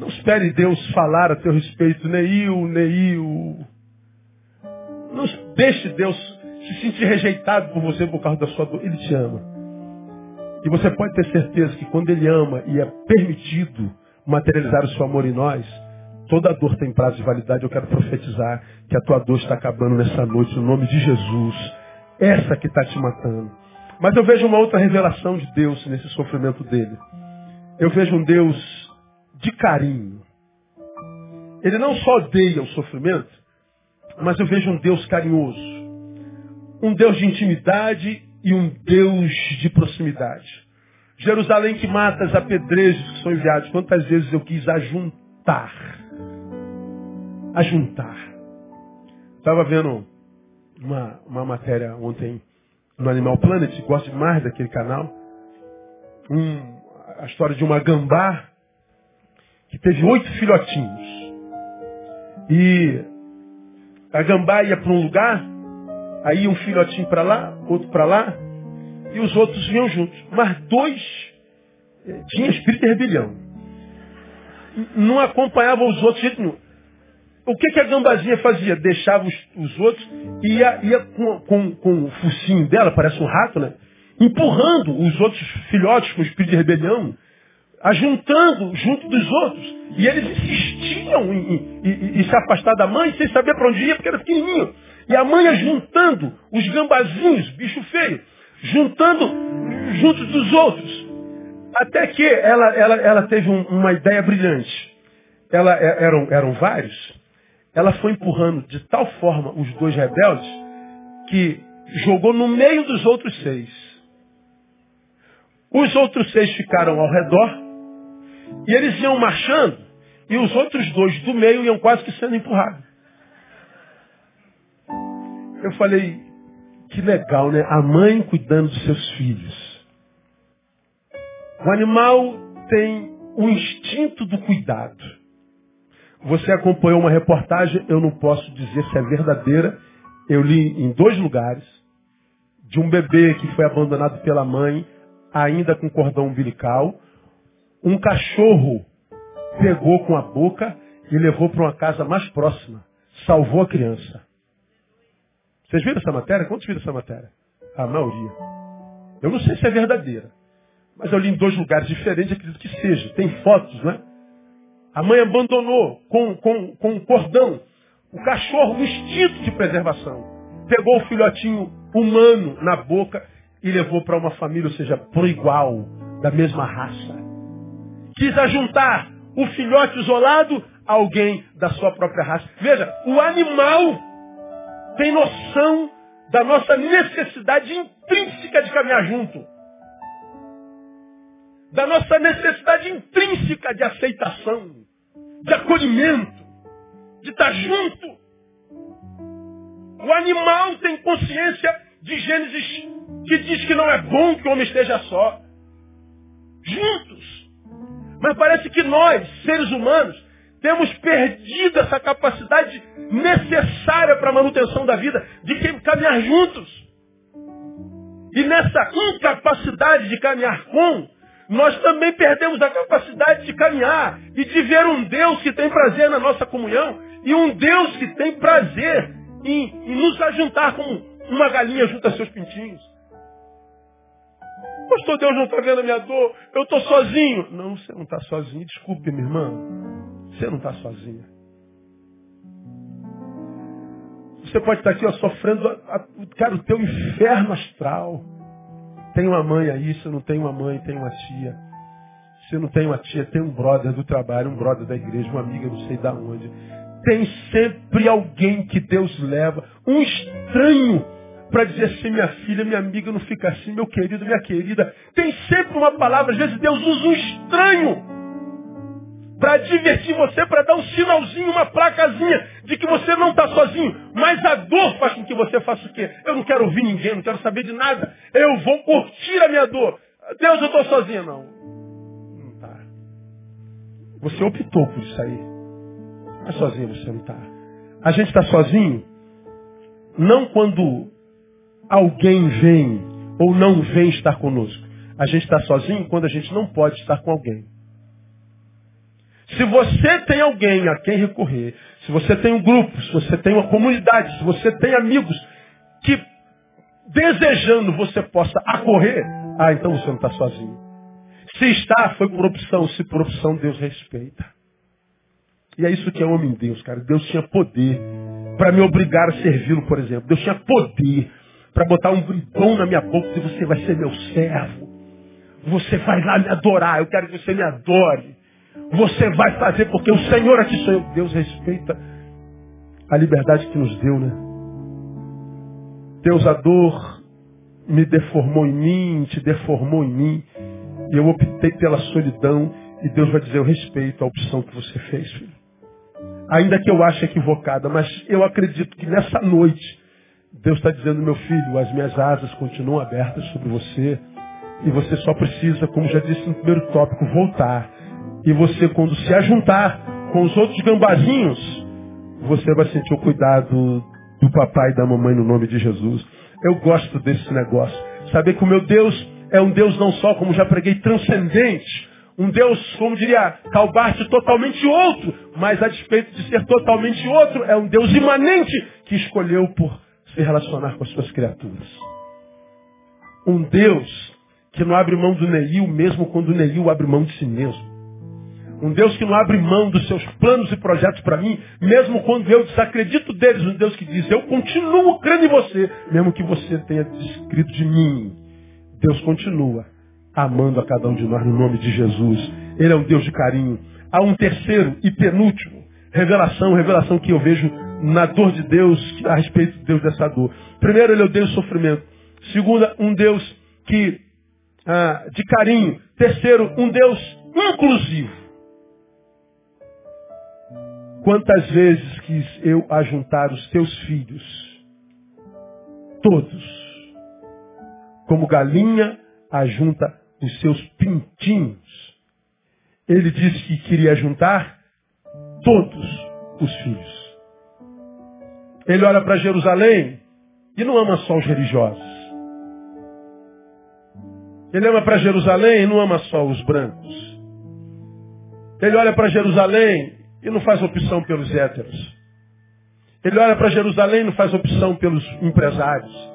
Não espere Deus falar a teu respeito, Neil, Neil. Não deixe Deus se sentir rejeitado por você por causa da sua dor. Ele te ama. E você pode ter certeza que quando Ele ama e é permitido materializar o seu amor em nós, Toda dor tem prazo de validade. Eu quero profetizar que a tua dor está acabando nessa noite, no nome de Jesus. Essa que está te matando. Mas eu vejo uma outra revelação de Deus nesse sofrimento dele. Eu vejo um Deus de carinho. Ele não só odeia o sofrimento, mas eu vejo um Deus carinhoso. Um Deus de intimidade e um Deus de proximidade. Jerusalém que mata as apedrejos que são enviados. Quantas vezes eu quis ajuntar a juntar. Estava vendo uma, uma matéria ontem no Animal Planet, gosto demais daquele canal. Um, a história de uma gambá que teve oito filhotinhos. E a gambá ia para um lugar, aí um filhotinho para lá, outro para lá, e os outros vinham juntos. Mas dois eh, tinham espírito de rebelião. Não acompanhavam os outros de jeito nenhum. O que, que a gambazinha fazia? Deixava os, os outros e ia, ia com, com, com, o focinho dela, parece um rato, né? Empurrando os outros filhotes com espírito de rebelião, ajuntando junto dos outros. E eles insistiam em, em, em, se afastar da mãe sem saber para onde ia, porque era pequenininho. E a mãe juntando os gambazinhos, bicho feio, juntando juntos dos outros. Até que ela, ela, ela teve um, uma ideia brilhante. Ela, é, eram, eram vários. Ela foi empurrando de tal forma os dois rebeldes que jogou no meio dos outros seis. Os outros seis ficaram ao redor e eles iam marchando e os outros dois do meio iam quase que sendo empurrados. Eu falei, que legal, né? A mãe cuidando dos seus filhos. O animal tem o instinto do cuidado. Você acompanhou uma reportagem, eu não posso dizer se é verdadeira. Eu li em dois lugares de um bebê que foi abandonado pela mãe, ainda com cordão umbilical. Um cachorro pegou com a boca e levou para uma casa mais próxima. Salvou a criança. Vocês viram essa matéria? Quantos viram essa matéria? A maioria. Eu não sei se é verdadeira. Mas eu li em dois lugares diferentes, acredito que seja. Tem fotos, né? A mãe abandonou com, com, com um cordão o cachorro no instinto de preservação. Pegou o filhotinho humano na boca e levou para uma família, ou seja, pro igual, da mesma raça. Quis ajuntar o filhote isolado a alguém da sua própria raça. Veja, o animal tem noção da nossa necessidade intrínseca de caminhar junto. Da nossa necessidade intrínseca de aceitação, de acolhimento, de estar junto. O animal tem consciência de Gênesis que diz que não é bom que o homem esteja só. Juntos. Mas parece que nós, seres humanos, temos perdido essa capacidade necessária para a manutenção da vida, de caminhar juntos. E nessa incapacidade de caminhar com, nós também perdemos a capacidade de caminhar e de ver um Deus que tem prazer na nossa comunhão e um Deus que tem prazer em, em nos ajuntar como uma galinha junta seus pintinhos. Pastor, Deus não está vendo a minha dor, eu estou sozinho. Não, você não está sozinho, desculpe, minha irmã. Você não está sozinha. Você pode estar aqui ó, sofrendo, a, a, cara, o teu inferno astral. Tem uma mãe aí, você não tem uma mãe, tem uma tia. Você não tem uma tia, tem um brother do trabalho, um brother da igreja, uma amiga não sei da onde. Tem sempre alguém que Deus leva, um estranho, para dizer assim, minha filha, minha amiga, não fica assim, meu querido, minha querida. Tem sempre uma palavra, às vezes Deus usa um estranho para divertir você, para dar um sinalzinho, uma placazinha de que você não está sozinho. Mas a dor faz com que você faça o quê? Eu não quero ouvir ninguém, não quero saber de nada. Eu vou curtir a minha dor. Deus, eu estou sozinho. Não. Não está. Você optou por isso aí. Mas sozinho você não está. A gente está sozinho não quando alguém vem ou não vem estar conosco. A gente está sozinho quando a gente não pode estar com alguém. Se você tem alguém a quem recorrer, se você tem um grupo, se você tem uma comunidade, se você tem amigos que desejando você possa acorrer, ah, então você não está sozinho. Se está, foi por opção. Se por opção, Deus respeita. E é isso que é homem Deus, cara. Deus tinha poder para me obrigar a servi-lo, por exemplo. Deus tinha poder para botar um bridão na minha boca e você vai ser meu servo. Você vai lá me adorar. Eu quero que você me adore. Você vai fazer porque o Senhor aqui sou eu. Deus respeita a liberdade que nos deu, né? Deus, a dor me deformou em mim, te deformou em mim. E eu optei pela solidão. E Deus vai dizer, eu respeito a opção que você fez, filho. Ainda que eu ache equivocada, mas eu acredito que nessa noite Deus está dizendo, meu filho, as minhas asas continuam abertas sobre você. E você só precisa, como já disse no primeiro tópico, voltar. E você, quando se ajuntar com os outros gambazinhos, você vai sentir o cuidado do papai e da mamãe no nome de Jesus. Eu gosto desse negócio. Saber que o meu Deus é um Deus não só, como já preguei, transcendente. Um Deus, como diria Calbarte, totalmente outro. Mas a despeito de ser totalmente outro, é um Deus imanente que escolheu por se relacionar com as suas criaturas. Um Deus que não abre mão do Neil, mesmo quando o Neil abre mão de si mesmo. Um Deus que não abre mão dos seus planos e projetos para mim, mesmo quando eu desacredito deles. Um Deus que diz, eu continuo crendo em você, mesmo que você tenha descrito de mim. Deus continua amando a cada um de nós no nome de Jesus. Ele é um Deus de carinho. Há um terceiro e penúltimo revelação, revelação que eu vejo na dor de Deus, a respeito de Deus dessa dor. Primeiro, ele é o sofrimento. Segunda, um Deus que ah, de carinho. Terceiro, um Deus inclusivo. Quantas vezes quis eu ajuntar os teus filhos, todos, como galinha ajunta os seus pintinhos. Ele disse que queria juntar todos os filhos. Ele olha para Jerusalém e não ama só os religiosos. Ele ama para Jerusalém e não ama só os brancos. Ele olha para Jerusalém e não faz opção pelos héteros. Ele olha para Jerusalém e não faz opção pelos empresários.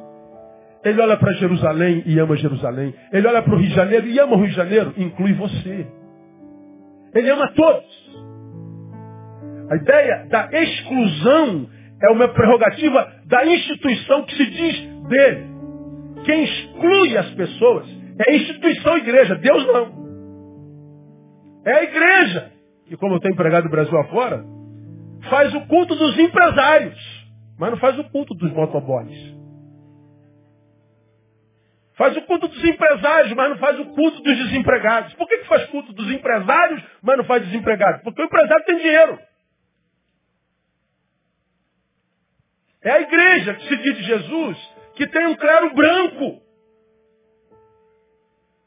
Ele olha para Jerusalém e ama Jerusalém. Ele olha para o Rio de Janeiro e ama o Rio de Janeiro, inclui você. Ele ama todos. A ideia da exclusão é uma prerrogativa da instituição que se diz dele. Quem exclui as pessoas é a instituição igreja, Deus não. É a igreja que como eu tenho empregado o Brasil afora, faz o culto dos empresários, mas não faz o culto dos motoboys. Faz o culto dos empresários, mas não faz o culto dos desempregados. Por que, que faz culto dos empresários, mas não faz desempregados? Porque o empresário tem dinheiro. É a igreja que se diz de Jesus que tem um clero branco,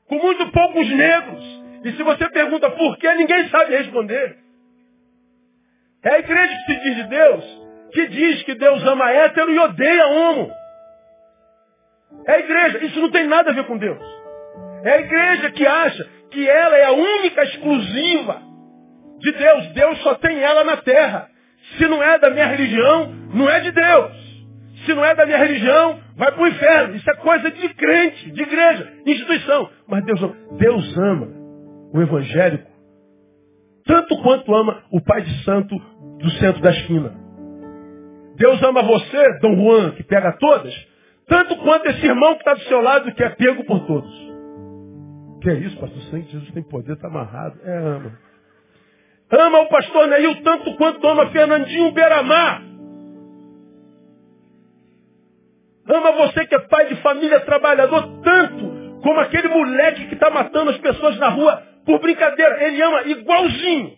com muito poucos negros, e se você pergunta por que, ninguém sabe responder. É a igreja que se diz de Deus, que diz que Deus ama hétero e odeia homo. É a igreja, isso não tem nada a ver com Deus. É a igreja que acha que ela é a única exclusiva de Deus. Deus só tem ela na terra. Se não é da minha religião, não é de Deus. Se não é da minha religião, vai para o inferno. Isso é coisa de crente, de igreja, instituição. Mas Deus ama. Deus ama o evangélico, tanto quanto ama o pai de santo do centro da esquina. Deus ama você, Dom Juan, que pega todas, tanto quanto esse irmão que está do seu lado, que é pego por todos. Que é isso, pastor? De Jesus tem poder, está amarrado. É, ama. Ama o pastor Neil tanto quanto ama Fernandinho Beramar. Ama você que é pai de família trabalhador tanto como aquele moleque que está matando as pessoas na rua por brincadeira. Ele ama igualzinho.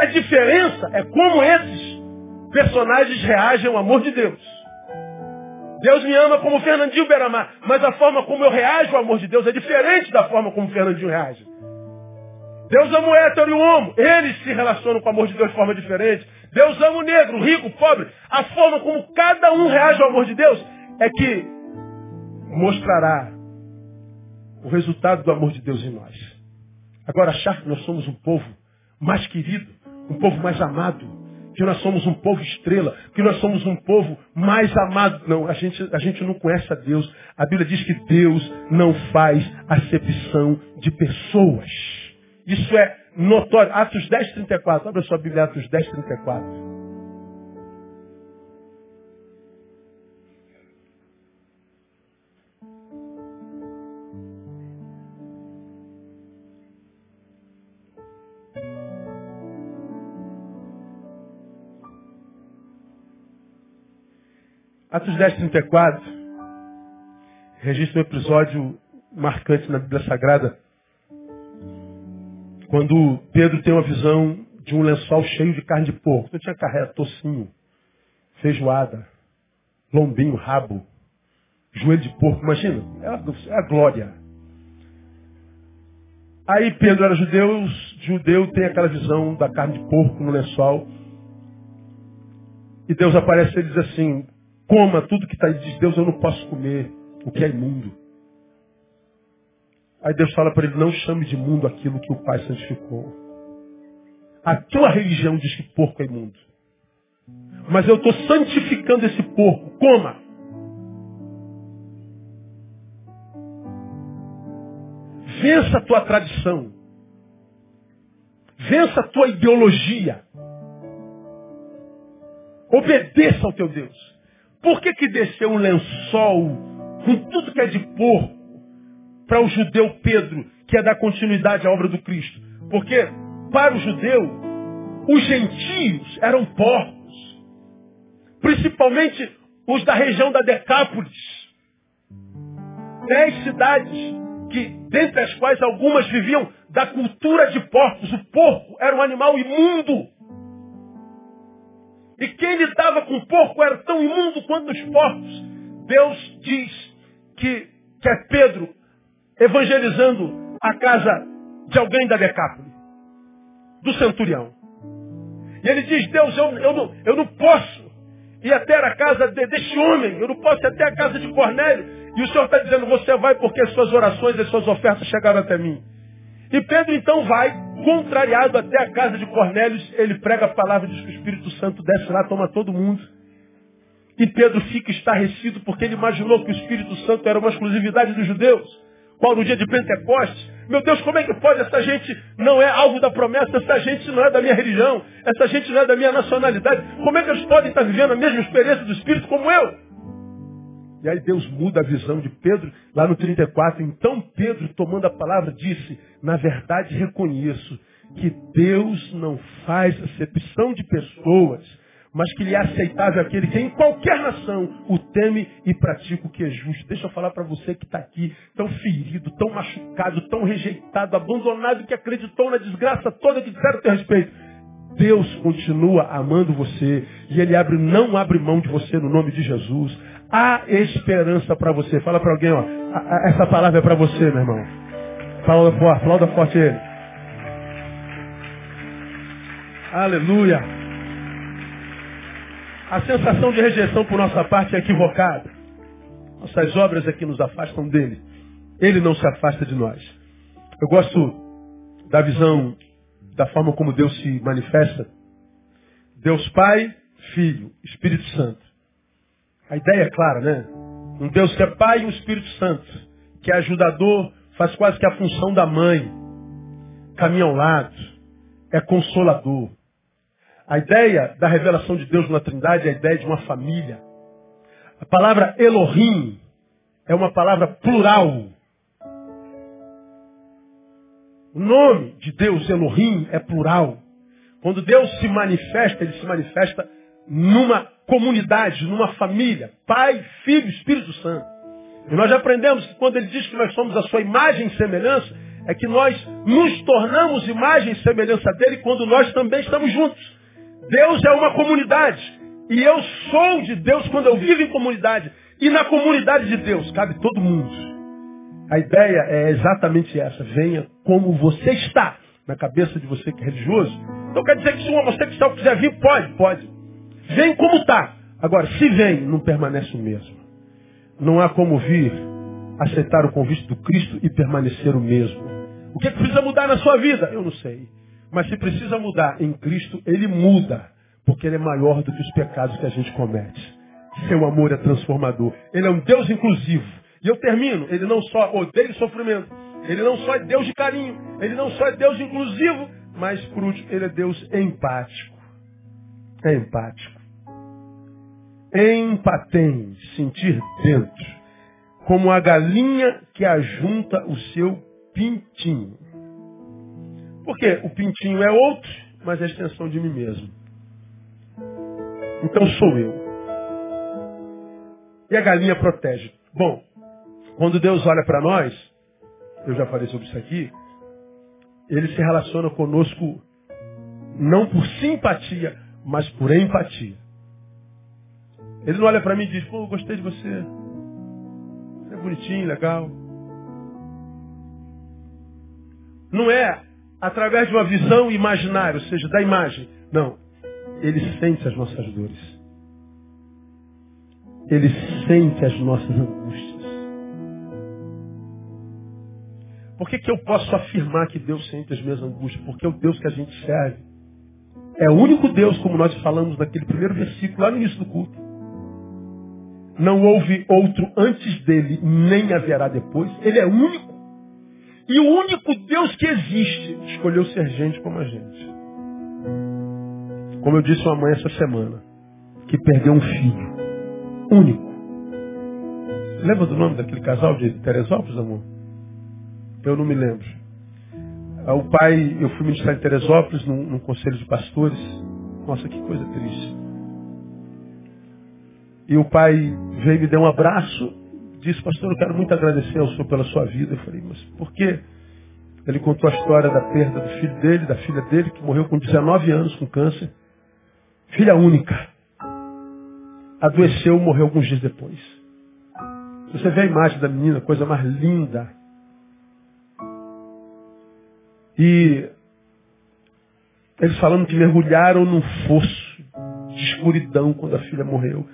A diferença é como esses personagens reagem ao amor de Deus. Deus me ama como Fernandinho Beramar, mas a forma como eu reajo ao amor de Deus é diferente da forma como Fernandinho reage. Deus ama o hétero e o homo. Eles se relacionam com o amor de Deus de forma diferente. Deus ama o negro, o rico, o pobre. A forma como cada um reage ao amor de Deus é que mostrará o resultado do amor de Deus em nós. Agora, achar que nós somos um povo mais querido, um povo mais amado, que nós somos um povo estrela, que nós somos um povo mais amado. Não, a gente, a gente não conhece a Deus. A Bíblia diz que Deus não faz acepção de pessoas. Isso é notório. Atos 10, 34. Abra sua Bíblia, Atos 10, 34. Atos 10, 34 registra um episódio marcante na Bíblia Sagrada, quando Pedro tem uma visão de um lençol cheio de carne de porco. Não tinha carré, tocinho, feijoada, lombinho, rabo, joelho de porco, imagina, é a, é glória. Aí Pedro era judeu, judeu tem aquela visão da carne de porco no lençol. E Deus aparece e diz assim, coma tudo que está aí. Diz, Deus, eu não posso comer o que é imundo. Aí Deus fala para ele, não chame de imundo aquilo que o Pai santificou. A tua religião diz que porco é imundo. Mas eu estou santificando esse porco. Coma. Vença a tua tradição. Vença a tua ideologia. Obedeça ao teu Deus. Por que, que desceu um lençol com tudo que é de porco para o judeu Pedro, que é dar continuidade à obra do Cristo? Porque para o judeu, os gentios eram porcos. Principalmente os da região da Decápolis. Dez cidades, que, dentre as quais algumas viviam da cultura de porcos. O porco era um animal imundo. E quem lidava com o porco era tão imundo quanto os porcos. Deus diz que, que é Pedro evangelizando a casa de alguém da Decápolis, do centurião. E ele diz, Deus, eu, eu, não, eu não posso ir até a casa de, deste homem, eu não posso ir até a casa de Cornélio. E o Senhor está dizendo, você vai porque as suas orações, as suas ofertas chegaram até mim. E Pedro então vai, contrariado até a casa de Cornélio, ele prega a palavra, diz que o Espírito Santo desce lá, toma todo mundo. E Pedro fica estarrecido porque ele imaginou que o Espírito Santo era uma exclusividade dos judeus. Qual no dia de Pentecostes? Meu Deus, como é que pode? Essa gente não é alvo da promessa, essa gente não é da minha religião, essa gente não é da minha nacionalidade. Como é que eles podem estar vivendo a mesma experiência do Espírito como eu? E aí Deus muda a visão de Pedro, lá no 34. Então Pedro, tomando a palavra, disse, na verdade reconheço que Deus não faz acepção de pessoas mas que lhe é aceitável aquele que em qualquer nação o teme e pratica o que é justo. Deixa eu falar para você que está aqui, tão ferido, tão machucado, tão rejeitado, abandonado, que acreditou na desgraça toda que disseram a teu respeito. Deus continua amando você e Ele abre, não abre mão de você no nome de Jesus. Há esperança para você. Fala para alguém, ó, essa palavra é para você, meu irmão. Fala forte, aplauda forte ele. Aleluia. A sensação de rejeição por nossa parte é equivocada. Nossas obras é que nos afastam dele. Ele não se afasta de nós. Eu gosto da visão, da forma como Deus se manifesta. Deus Pai, Filho, Espírito Santo. A ideia é clara, né? Um Deus que é Pai e um Espírito Santo, que é ajudador, faz quase que a função da mãe. Caminha ao lado, é consolador. A ideia da revelação de Deus na Trindade é a ideia de uma família. A palavra Elohim é uma palavra plural. O nome de Deus, Elohim, é plural. Quando Deus se manifesta, ele se manifesta numa comunidade, numa família. Pai, Filho, Espírito Santo. E nós já aprendemos que quando ele diz que nós somos a sua imagem e semelhança, é que nós nos tornamos imagem e semelhança dele quando nós também estamos juntos. Deus é uma comunidade. E eu sou de Deus quando eu vivo em comunidade. E na comunidade de Deus cabe todo mundo. A ideia é exatamente essa. Venha como você está. Na cabeça de você que é religioso. Então quer dizer que se um homossexual quiser vir, pode, pode. Vem como está. Agora, se vem, não permanece o mesmo. Não há como vir, aceitar o convite do Cristo e permanecer o mesmo. O que, é que precisa mudar na sua vida? Eu não sei. Mas se precisa mudar em Cristo, ele muda. Porque ele é maior do que os pecados que a gente comete. Seu amor é transformador. Ele é um Deus inclusivo. E eu termino. Ele não só odeia sofrimento. Ele não só é Deus de carinho. Ele não só é Deus inclusivo. Mas, por último, ele é Deus empático. É empático. Empatem, sentir dentro. Como a galinha que ajunta o seu pintinho. Porque o pintinho é outro, mas é a extensão de mim mesmo. Então sou eu. E a galinha protege. Bom, quando Deus olha para nós, eu já falei sobre isso aqui, ele se relaciona conosco não por simpatia, mas por empatia. Ele não olha para mim e diz, pô, gostei de. Você é bonitinho, legal. Não é através de uma visão imaginária, ou seja, da imagem. Não. Ele sente as nossas dores. Ele sente as nossas angústias. Por que, que eu posso afirmar que Deus sente as minhas angústias? Porque é o Deus que a gente serve. É o único Deus, como nós falamos naquele primeiro versículo, lá no início do culto. Não houve outro antes dele, nem haverá depois. Ele é único. E o único Deus que existe escolheu ser gente como a gente. Como eu disse uma mãe essa semana, que perdeu um filho. Único. Lembra do nome daquele casal de Teresópolis, amor? Eu não me lembro. Ah, o pai, eu fui ministrar em Teresópolis, num, num conselho de pastores. Nossa, que coisa triste. E o pai veio me dar um abraço, disse, pastor, eu quero muito agradecer ao senhor pela sua vida. Eu falei, mas por quê? Ele contou a história da perda do filho dele, da filha dele, que morreu com 19 anos com câncer. Filha única. Adoeceu, morreu alguns dias depois. Você vê a imagem da menina, coisa mais linda. E eles falando que mergulharam num fosso de escuridão quando a filha morreu.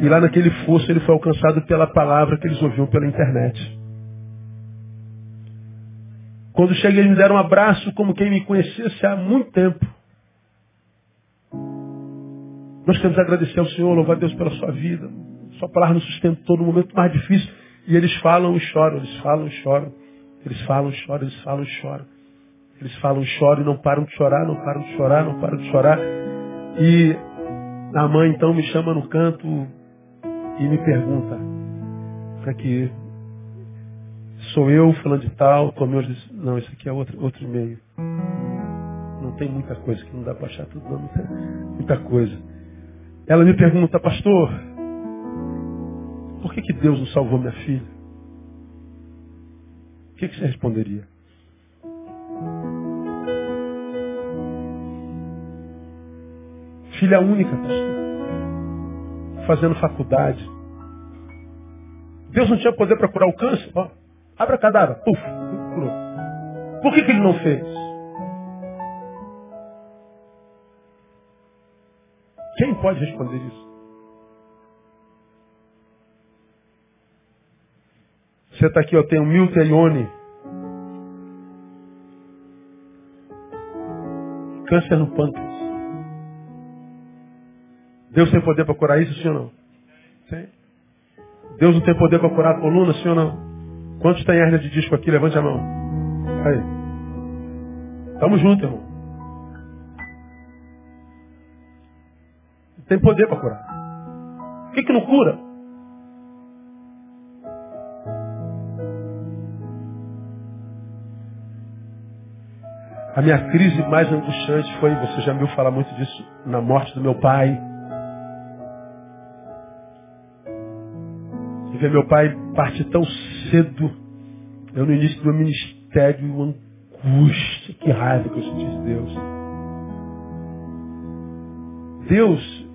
E lá naquele fosso ele foi alcançado pela palavra que eles ouviam pela internet. Quando cheguei, eles me deram um abraço como quem me conhecesse há muito tempo. Nós queremos agradecer ao Senhor, louvar a Deus pela sua vida. Sua palavra nos sustentou no momento mais difícil. E eles falam e choram, eles falam e choram. Eles falam e choram, eles falam e choram. Eles falam e choram e não param de chorar, não param de chorar, não param de chorar. E a mãe então me chama no canto e me pergunta, aqui, sou eu falando de tal, tomei hoje, não, isso aqui é outro, outro e-mail. Não tem muita coisa que não dá para achar tudo, não, não tem muita coisa. Ela me pergunta, pastor, por que, que Deus não salvou minha filha? O que, que você responderia? Filha única, pastor fazendo faculdade. Deus não tinha poder para curar o câncer? Ó, abra cadáver, puf, curou. Por que, que ele não fez? Quem pode responder isso? Você está aqui, eu tenho Milton Ione. Câncer no pâncreas. Deus tem poder para curar isso, sim ou não? Sim. Deus não tem poder para curar a coluna, sim ou não? Quantos tem hernia de disco aqui? Levante a mão. Aí. Tamo junto, irmão. Tem poder para curar. Por que, que não cura? A minha crise mais angustiante foi, você já me ouviu falar muito disso, na morte do meu pai. Ver meu pai partir tão cedo, eu no início do meu ministério, uma angústia, que raiva que eu senti de Deus. Deus,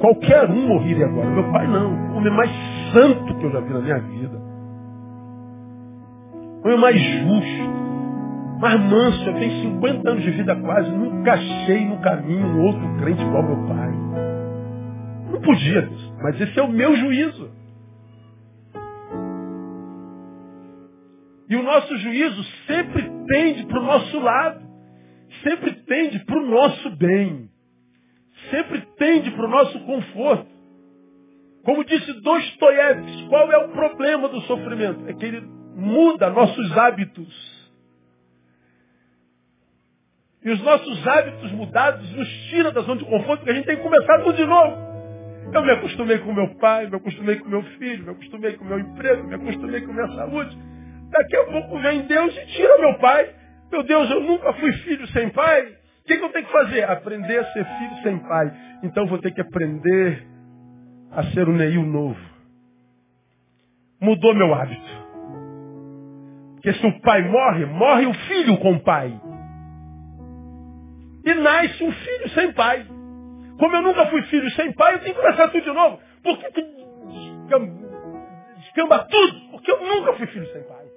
qualquer um morreria agora. Meu pai não, o homem mais santo que eu já vi na minha vida. O homem mais justo, mais manso, eu tenho 50 anos de vida quase, nunca achei no caminho um outro crente igual meu pai. Não podia, mas esse é o meu juízo. E o nosso juízo sempre tende para o nosso lado. Sempre tende para o nosso bem. Sempre tende para o nosso conforto. Como disse Dostoiévski, qual é o problema do sofrimento? É que ele muda nossos hábitos. E os nossos hábitos mudados nos tira da zona de conforto, porque a gente tem que começar tudo de novo. Eu me acostumei com meu pai, me acostumei com meu filho, me acostumei com meu emprego, me acostumei com minha saúde. Daqui a pouco vem Deus e tira meu pai. Meu Deus, eu nunca fui filho sem pai. O que, que eu tenho que fazer? Aprender a ser filho sem pai. Então vou ter que aprender a ser um Neil novo. Mudou meu hábito. Porque se o pai morre, morre o filho com o pai. E nasce um filho sem pai. Como eu nunca fui filho sem pai, eu tenho que começar tudo de novo. Por que tu descamba tudo? Porque eu nunca fui filho sem pai.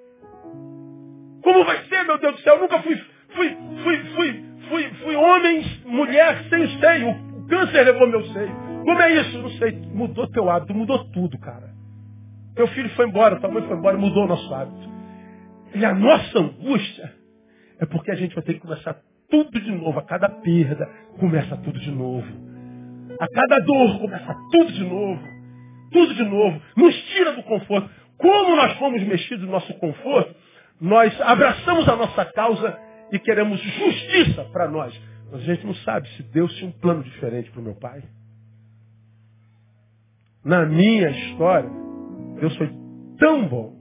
Como vai ser, meu Deus do céu? Eu nunca fui, fui, fui, fui, fui, fui homem, mulher sem seio. O câncer levou meu seio. Como é isso? Não sei. Mudou teu hábito, mudou tudo, cara. Teu filho foi embora, tua mãe foi embora, mudou o nosso hábito. E a nossa angústia é porque a gente vai ter que começar tudo de novo. A cada perda começa tudo de novo. A cada dor começa tudo de novo. Tudo de novo. Nos tira do conforto. Como nós fomos mexidos no nosso conforto, nós abraçamos a nossa causa e queremos justiça para nós. Mas a gente não sabe se Deus tinha um plano diferente para o meu pai. Na minha história, Deus foi tão bom.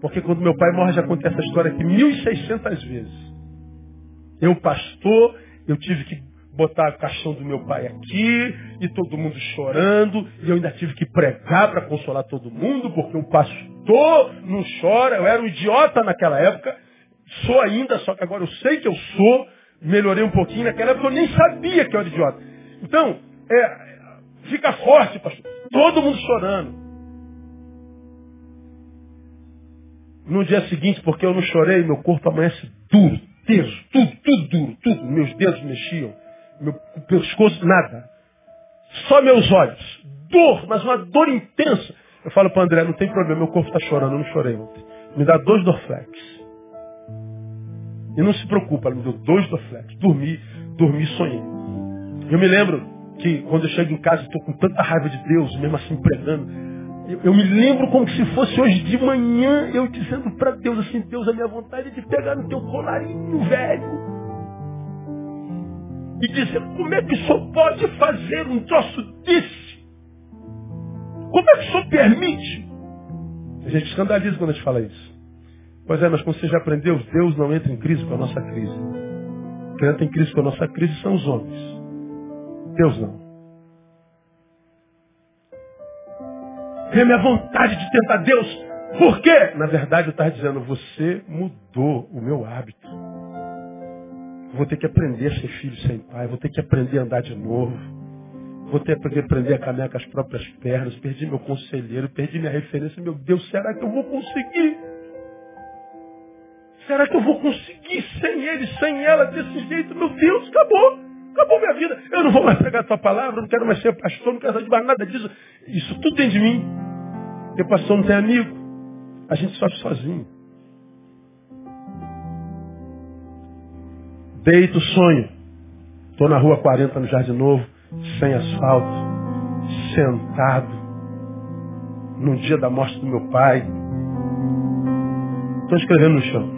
Porque quando meu pai morre, já contei essa história aqui 1.600 vezes. Eu, pastor, eu tive que botar o caixão do meu pai aqui, e todo mundo chorando, e eu ainda tive que pregar para consolar todo mundo, porque o pastor não chora, eu era um idiota naquela época, sou ainda, só que agora eu sei que eu sou, melhorei um pouquinho, naquela época eu nem sabia que eu era idiota. Então, é, fica forte, pastor. Todo mundo chorando. No dia seguinte, porque eu não chorei, meu corpo amanhece duro, teso, tudo, tudo duro, tudo. Meus dedos mexiam meu pescoço, nada. Só meus olhos. Dor, mas uma dor intensa. Eu falo para André, não tem problema, meu corpo está chorando, eu não chorei ontem. Me dá dois Dorflex. E não se preocupa, ela me deu dois Dorflex. Dormi, dormi sonhei. Eu me lembro que quando eu chego em casa, estou com tanta raiva de Deus, mesmo assim pregando. Eu, eu, me lembro como se fosse hoje de manhã, eu dizendo para Deus assim, Deus, a minha vontade é de pegar no teu colarinho velho e dizer, como é que senhor pode fazer um troço desse? Como é que o senhor permite? A gente escandaliza quando a gente fala isso. Pois é, mas como você já aprendeu, Deus não entra em crise com a nossa crise. Quem entra em crise com a nossa crise são os homens. Deus não. A minha vontade de tentar Deus. Por quê? Na verdade, eu estava dizendo, você mudou o meu hábito. Vou ter que aprender a ser filho sem pai. Vou ter que aprender a andar de novo. Vou ter que aprender a caminhar com as próprias pernas. Perdi meu conselheiro, perdi minha referência. Meu Deus, será que eu vou conseguir? Será que eu vou conseguir sem ele, sem ela, desse jeito? Meu Deus, acabou. Acabou minha vida. Eu não vou mais pregar a tua palavra, não quero mais ser pastor, não quero mais nada disso. Isso tudo tem de mim. Porque pastor não tem amigo. A gente sofre sozinho. Deito, sonho. Estou na rua 40 no Jardim Novo, sem asfalto, sentado, num dia da morte do meu pai. Estou escrevendo no chão.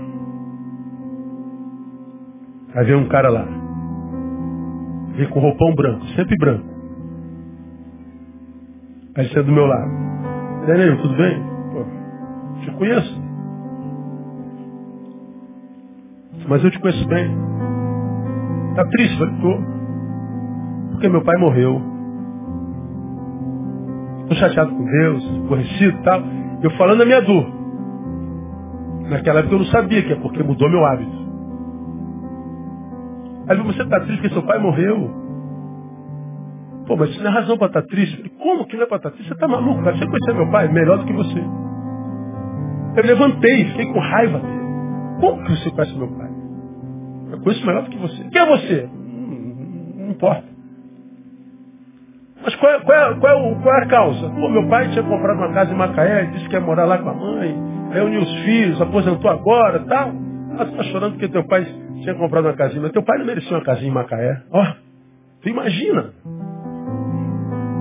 Aí vem um cara lá. Vem com roupão branco, sempre branco. Aí você é do meu lado. Daniel, tudo bem? Pô, te conheço. Mas eu te conheço bem. Está triste? Falei, tô. Porque meu pai morreu. Estou chateado com Deus, aborrecido e tal. Eu falando a minha dor. Naquela época eu não sabia que é porque mudou meu hábito. Aí você está triste porque seu pai morreu. Pô, mas isso não é razão para estar tá triste. Como que não é para estar tá triste? Você está maluco, cara. Você conhecer meu pai melhor do que você. Eu levantei, fiquei com raiva dele. Como que você conhece meu pai? Eu conheço melhor do que você. Quem é você? Não, não importa. Mas qual é, qual, é, qual, é o, qual é, a causa? Pô, meu pai tinha comprado uma casa em Macaé, disse que ia morar lá com a mãe, reuniu os filhos, aposentou agora tal. Ah, tu tá chorando porque teu pai tinha comprado uma casinha. Mas teu pai não merecia uma casinha em Macaé. Ó, tu imagina.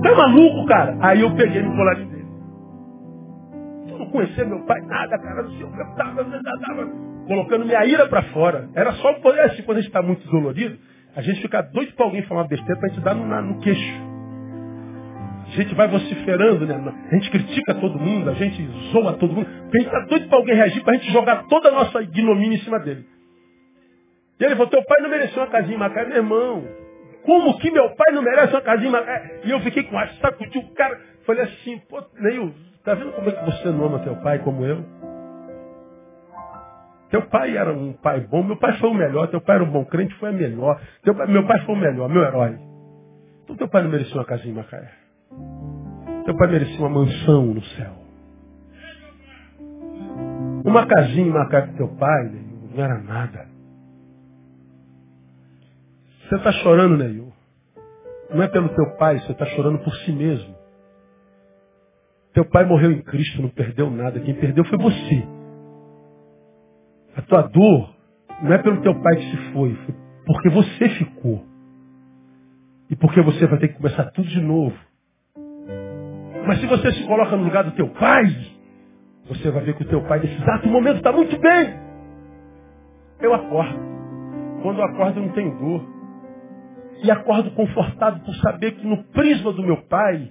É maluco, cara? Aí eu peguei no colarinho dele. Tu não conhecia meu pai? Nada, cara. Não sei o que eu tava, tava colocando minha ira para fora. Era só assim, quando a gente está muito dolorido, a gente fica doido para alguém falar besteira para a gente dar no, no queixo. A gente vai vociferando, né? A gente critica todo mundo, a gente zoa todo mundo. A gente está doido para alguém reagir, para a gente jogar toda a nossa ignomínia em cima dele. E ele falou, teu pai não mereceu uma casinha em Macaé, meu irmão. Como que meu pai não merece uma casinha em Macaé? E eu fiquei com a sacudi o cara. Falei assim, pô, Neil, tá vendo como é que você não ama teu pai como eu? Teu pai era um pai bom, meu pai foi o melhor, teu pai era um bom crente, foi a melhor. Pai, meu pai foi o melhor, meu herói. Então teu pai não merecia uma casinha em Macaé. Teu pai merecia uma mansão no céu. Uma casinha em Macaé com teu pai, não era nada. Você está chorando, Neil. Não é pelo teu pai, você está chorando por si mesmo. Teu pai morreu em Cristo, não perdeu nada. Quem perdeu foi você. A tua dor não é pelo teu pai que se foi, foi porque você ficou. E porque você vai ter que começar tudo de novo. Mas se você se coloca no lugar do teu pai, você vai ver que o teu pai nesse exato momento está muito bem. Eu acordo. Quando eu acordo eu não tenho dor. E acordo confortado por saber que no prisma do meu pai,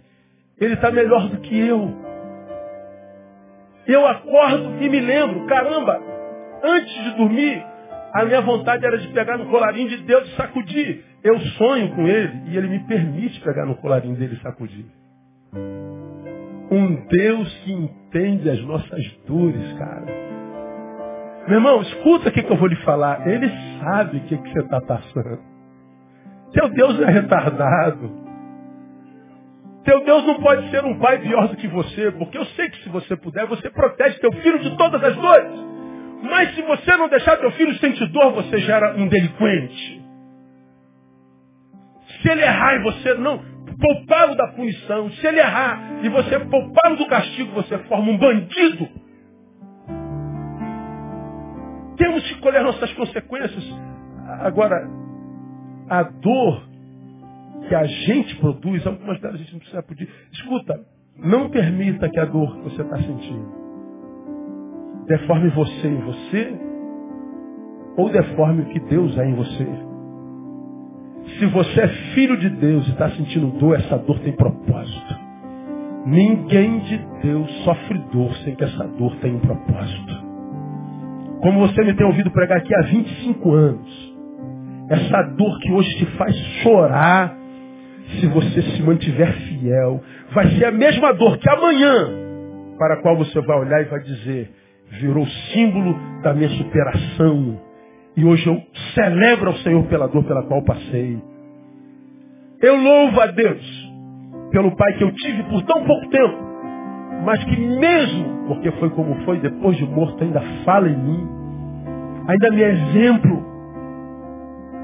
ele está melhor do que eu. Eu acordo e me lembro, caramba, antes de dormir, a minha vontade era de pegar no colarinho de Deus e sacudir. Eu sonho com ele e ele me permite pegar no colarinho dele e sacudir. Um Deus que entende as nossas dores, cara. Meu irmão, escuta o que, que eu vou lhe falar. Ele sabe o que, que você está passando. Teu Deus é retardado. Teu Deus não pode ser um pai pior do que você, porque eu sei que se você puder, você protege teu filho de todas as dores. Mas se você não deixar teu filho sentir dor, você gera um delinquente. Se ele errar e você não poupá-lo da punição, se ele errar e você poupá-lo do castigo, você forma um bandido. Temos que colher nossas consequências. Agora, a dor que a gente produz, algumas delas a gente não precisa pedir. Escuta, não permita que a dor que você está sentindo deforme você em você ou deforme o que Deus é em você. Se você é filho de Deus e está sentindo dor, essa dor tem propósito. Ninguém de Deus sofre dor sem que essa dor tenha um propósito. Como você me tem ouvido pregar aqui há 25 anos, essa dor que hoje te faz chorar, se você se mantiver fiel, vai ser a mesma dor que amanhã, para a qual você vai olhar e vai dizer, virou símbolo da minha superação. E hoje eu celebro ao Senhor pela dor pela qual passei. Eu louvo a Deus pelo Pai que eu tive por tão pouco tempo, mas que mesmo, porque foi como foi, depois de morto, ainda fala em mim, ainda me é exemplo.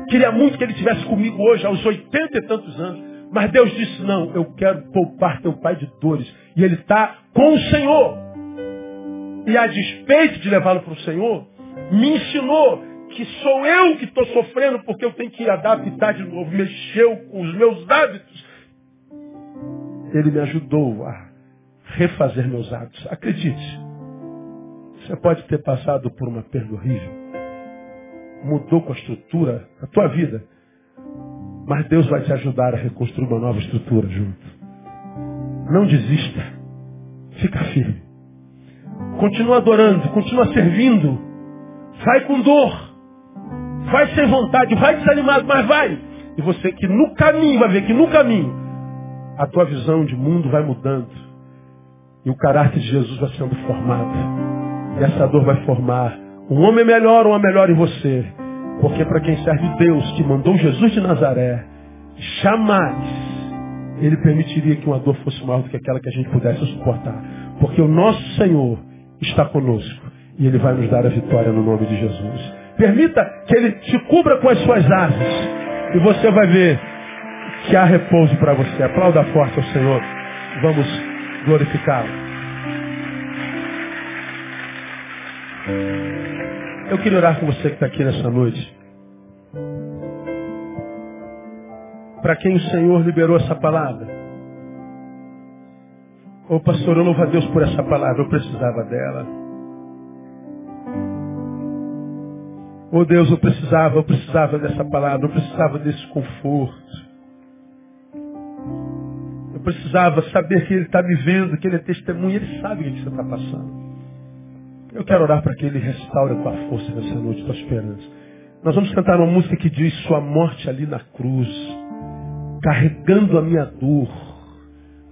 Queria muito que ele estivesse comigo hoje, aos oitenta e tantos anos. Mas Deus disse, não, eu quero poupar teu pai de dores. E ele está com o Senhor e a despeito de levá-lo para o Senhor, me ensinou que sou eu que estou sofrendo porque eu tenho que adaptar de novo, mexeu com os meus hábitos. Ele me ajudou a refazer meus hábitos. Acredite, você pode ter passado por uma perda horrível, mudou com a estrutura da tua vida, mas Deus vai te ajudar a reconstruir uma nova estrutura junto. Não desista, fica firme. Continua adorando, continua servindo. Vai com dor. Vai sem vontade, vai desanimado, mas vai. E você que no caminho, vai ver que no caminho, a tua visão de mundo vai mudando. E o caráter de Jesus vai sendo formado. E essa dor vai formar um homem melhor, uma melhor em você. Porque para quem serve Deus, que mandou Jesus de Nazaré, jamais ele permitiria que uma dor fosse maior do que aquela que a gente pudesse suportar. Porque o nosso Senhor está conosco. E Ele vai nos dar a vitória no nome de Jesus. Permita que Ele te cubra com as suas asas. E você vai ver que há repouso para você. Aplauda forte ao Senhor. Vamos glorificá-lo. Eu queria orar com você que está aqui nessa noite. Para quem o Senhor liberou essa palavra. Ô pastor, eu louvo a Deus por essa palavra, eu precisava dela. Ô Deus, eu precisava, eu precisava dessa palavra, eu precisava desse conforto. Eu precisava saber que Ele está me vendo, que Ele é testemunha, Ele sabe o que você está passando. Eu quero orar para que Ele restaure a tua força nessa noite, tua esperança. Nós vamos cantar uma música que diz Sua morte ali na cruz, carregando a minha dor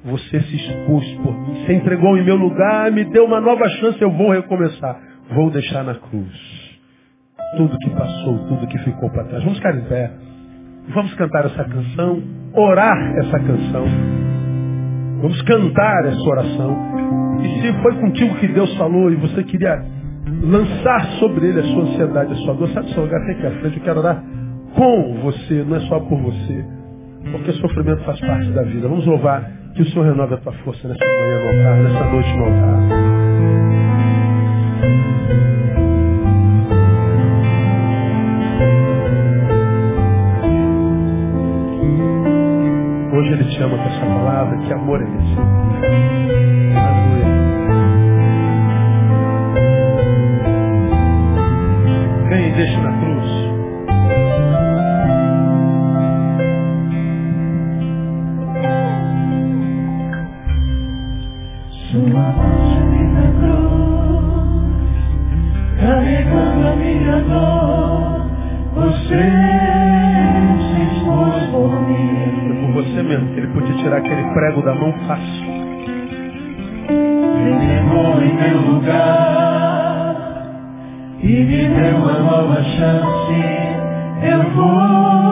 você se expôs por mim, se entregou em meu lugar, me deu uma nova chance, eu vou recomeçar. Vou deixar na cruz. tudo que passou, tudo que ficou para trás. Vamos ficar em pé. Vamos cantar essa canção, orar essa canção. Vamos cantar essa oração. E se foi contigo que Deus falou e você queria lançar sobre ele a sua ansiedade, a sua dor, sabe seu lugar, aqui à frente, eu quero orar com você, não é só por você. Porque sofrimento faz parte da vida. Vamos louvar que o Senhor renove a tua força nessa manhã no altar, nessa noite no altar. Hoje Ele te ama com essa palavra, que amor é esse? Aleluia. Vem e deixa na cruz. Ele podia tirar aquele prego da mão fácil. Me levou em meu lugar e me deu uma nova chance. Eu vou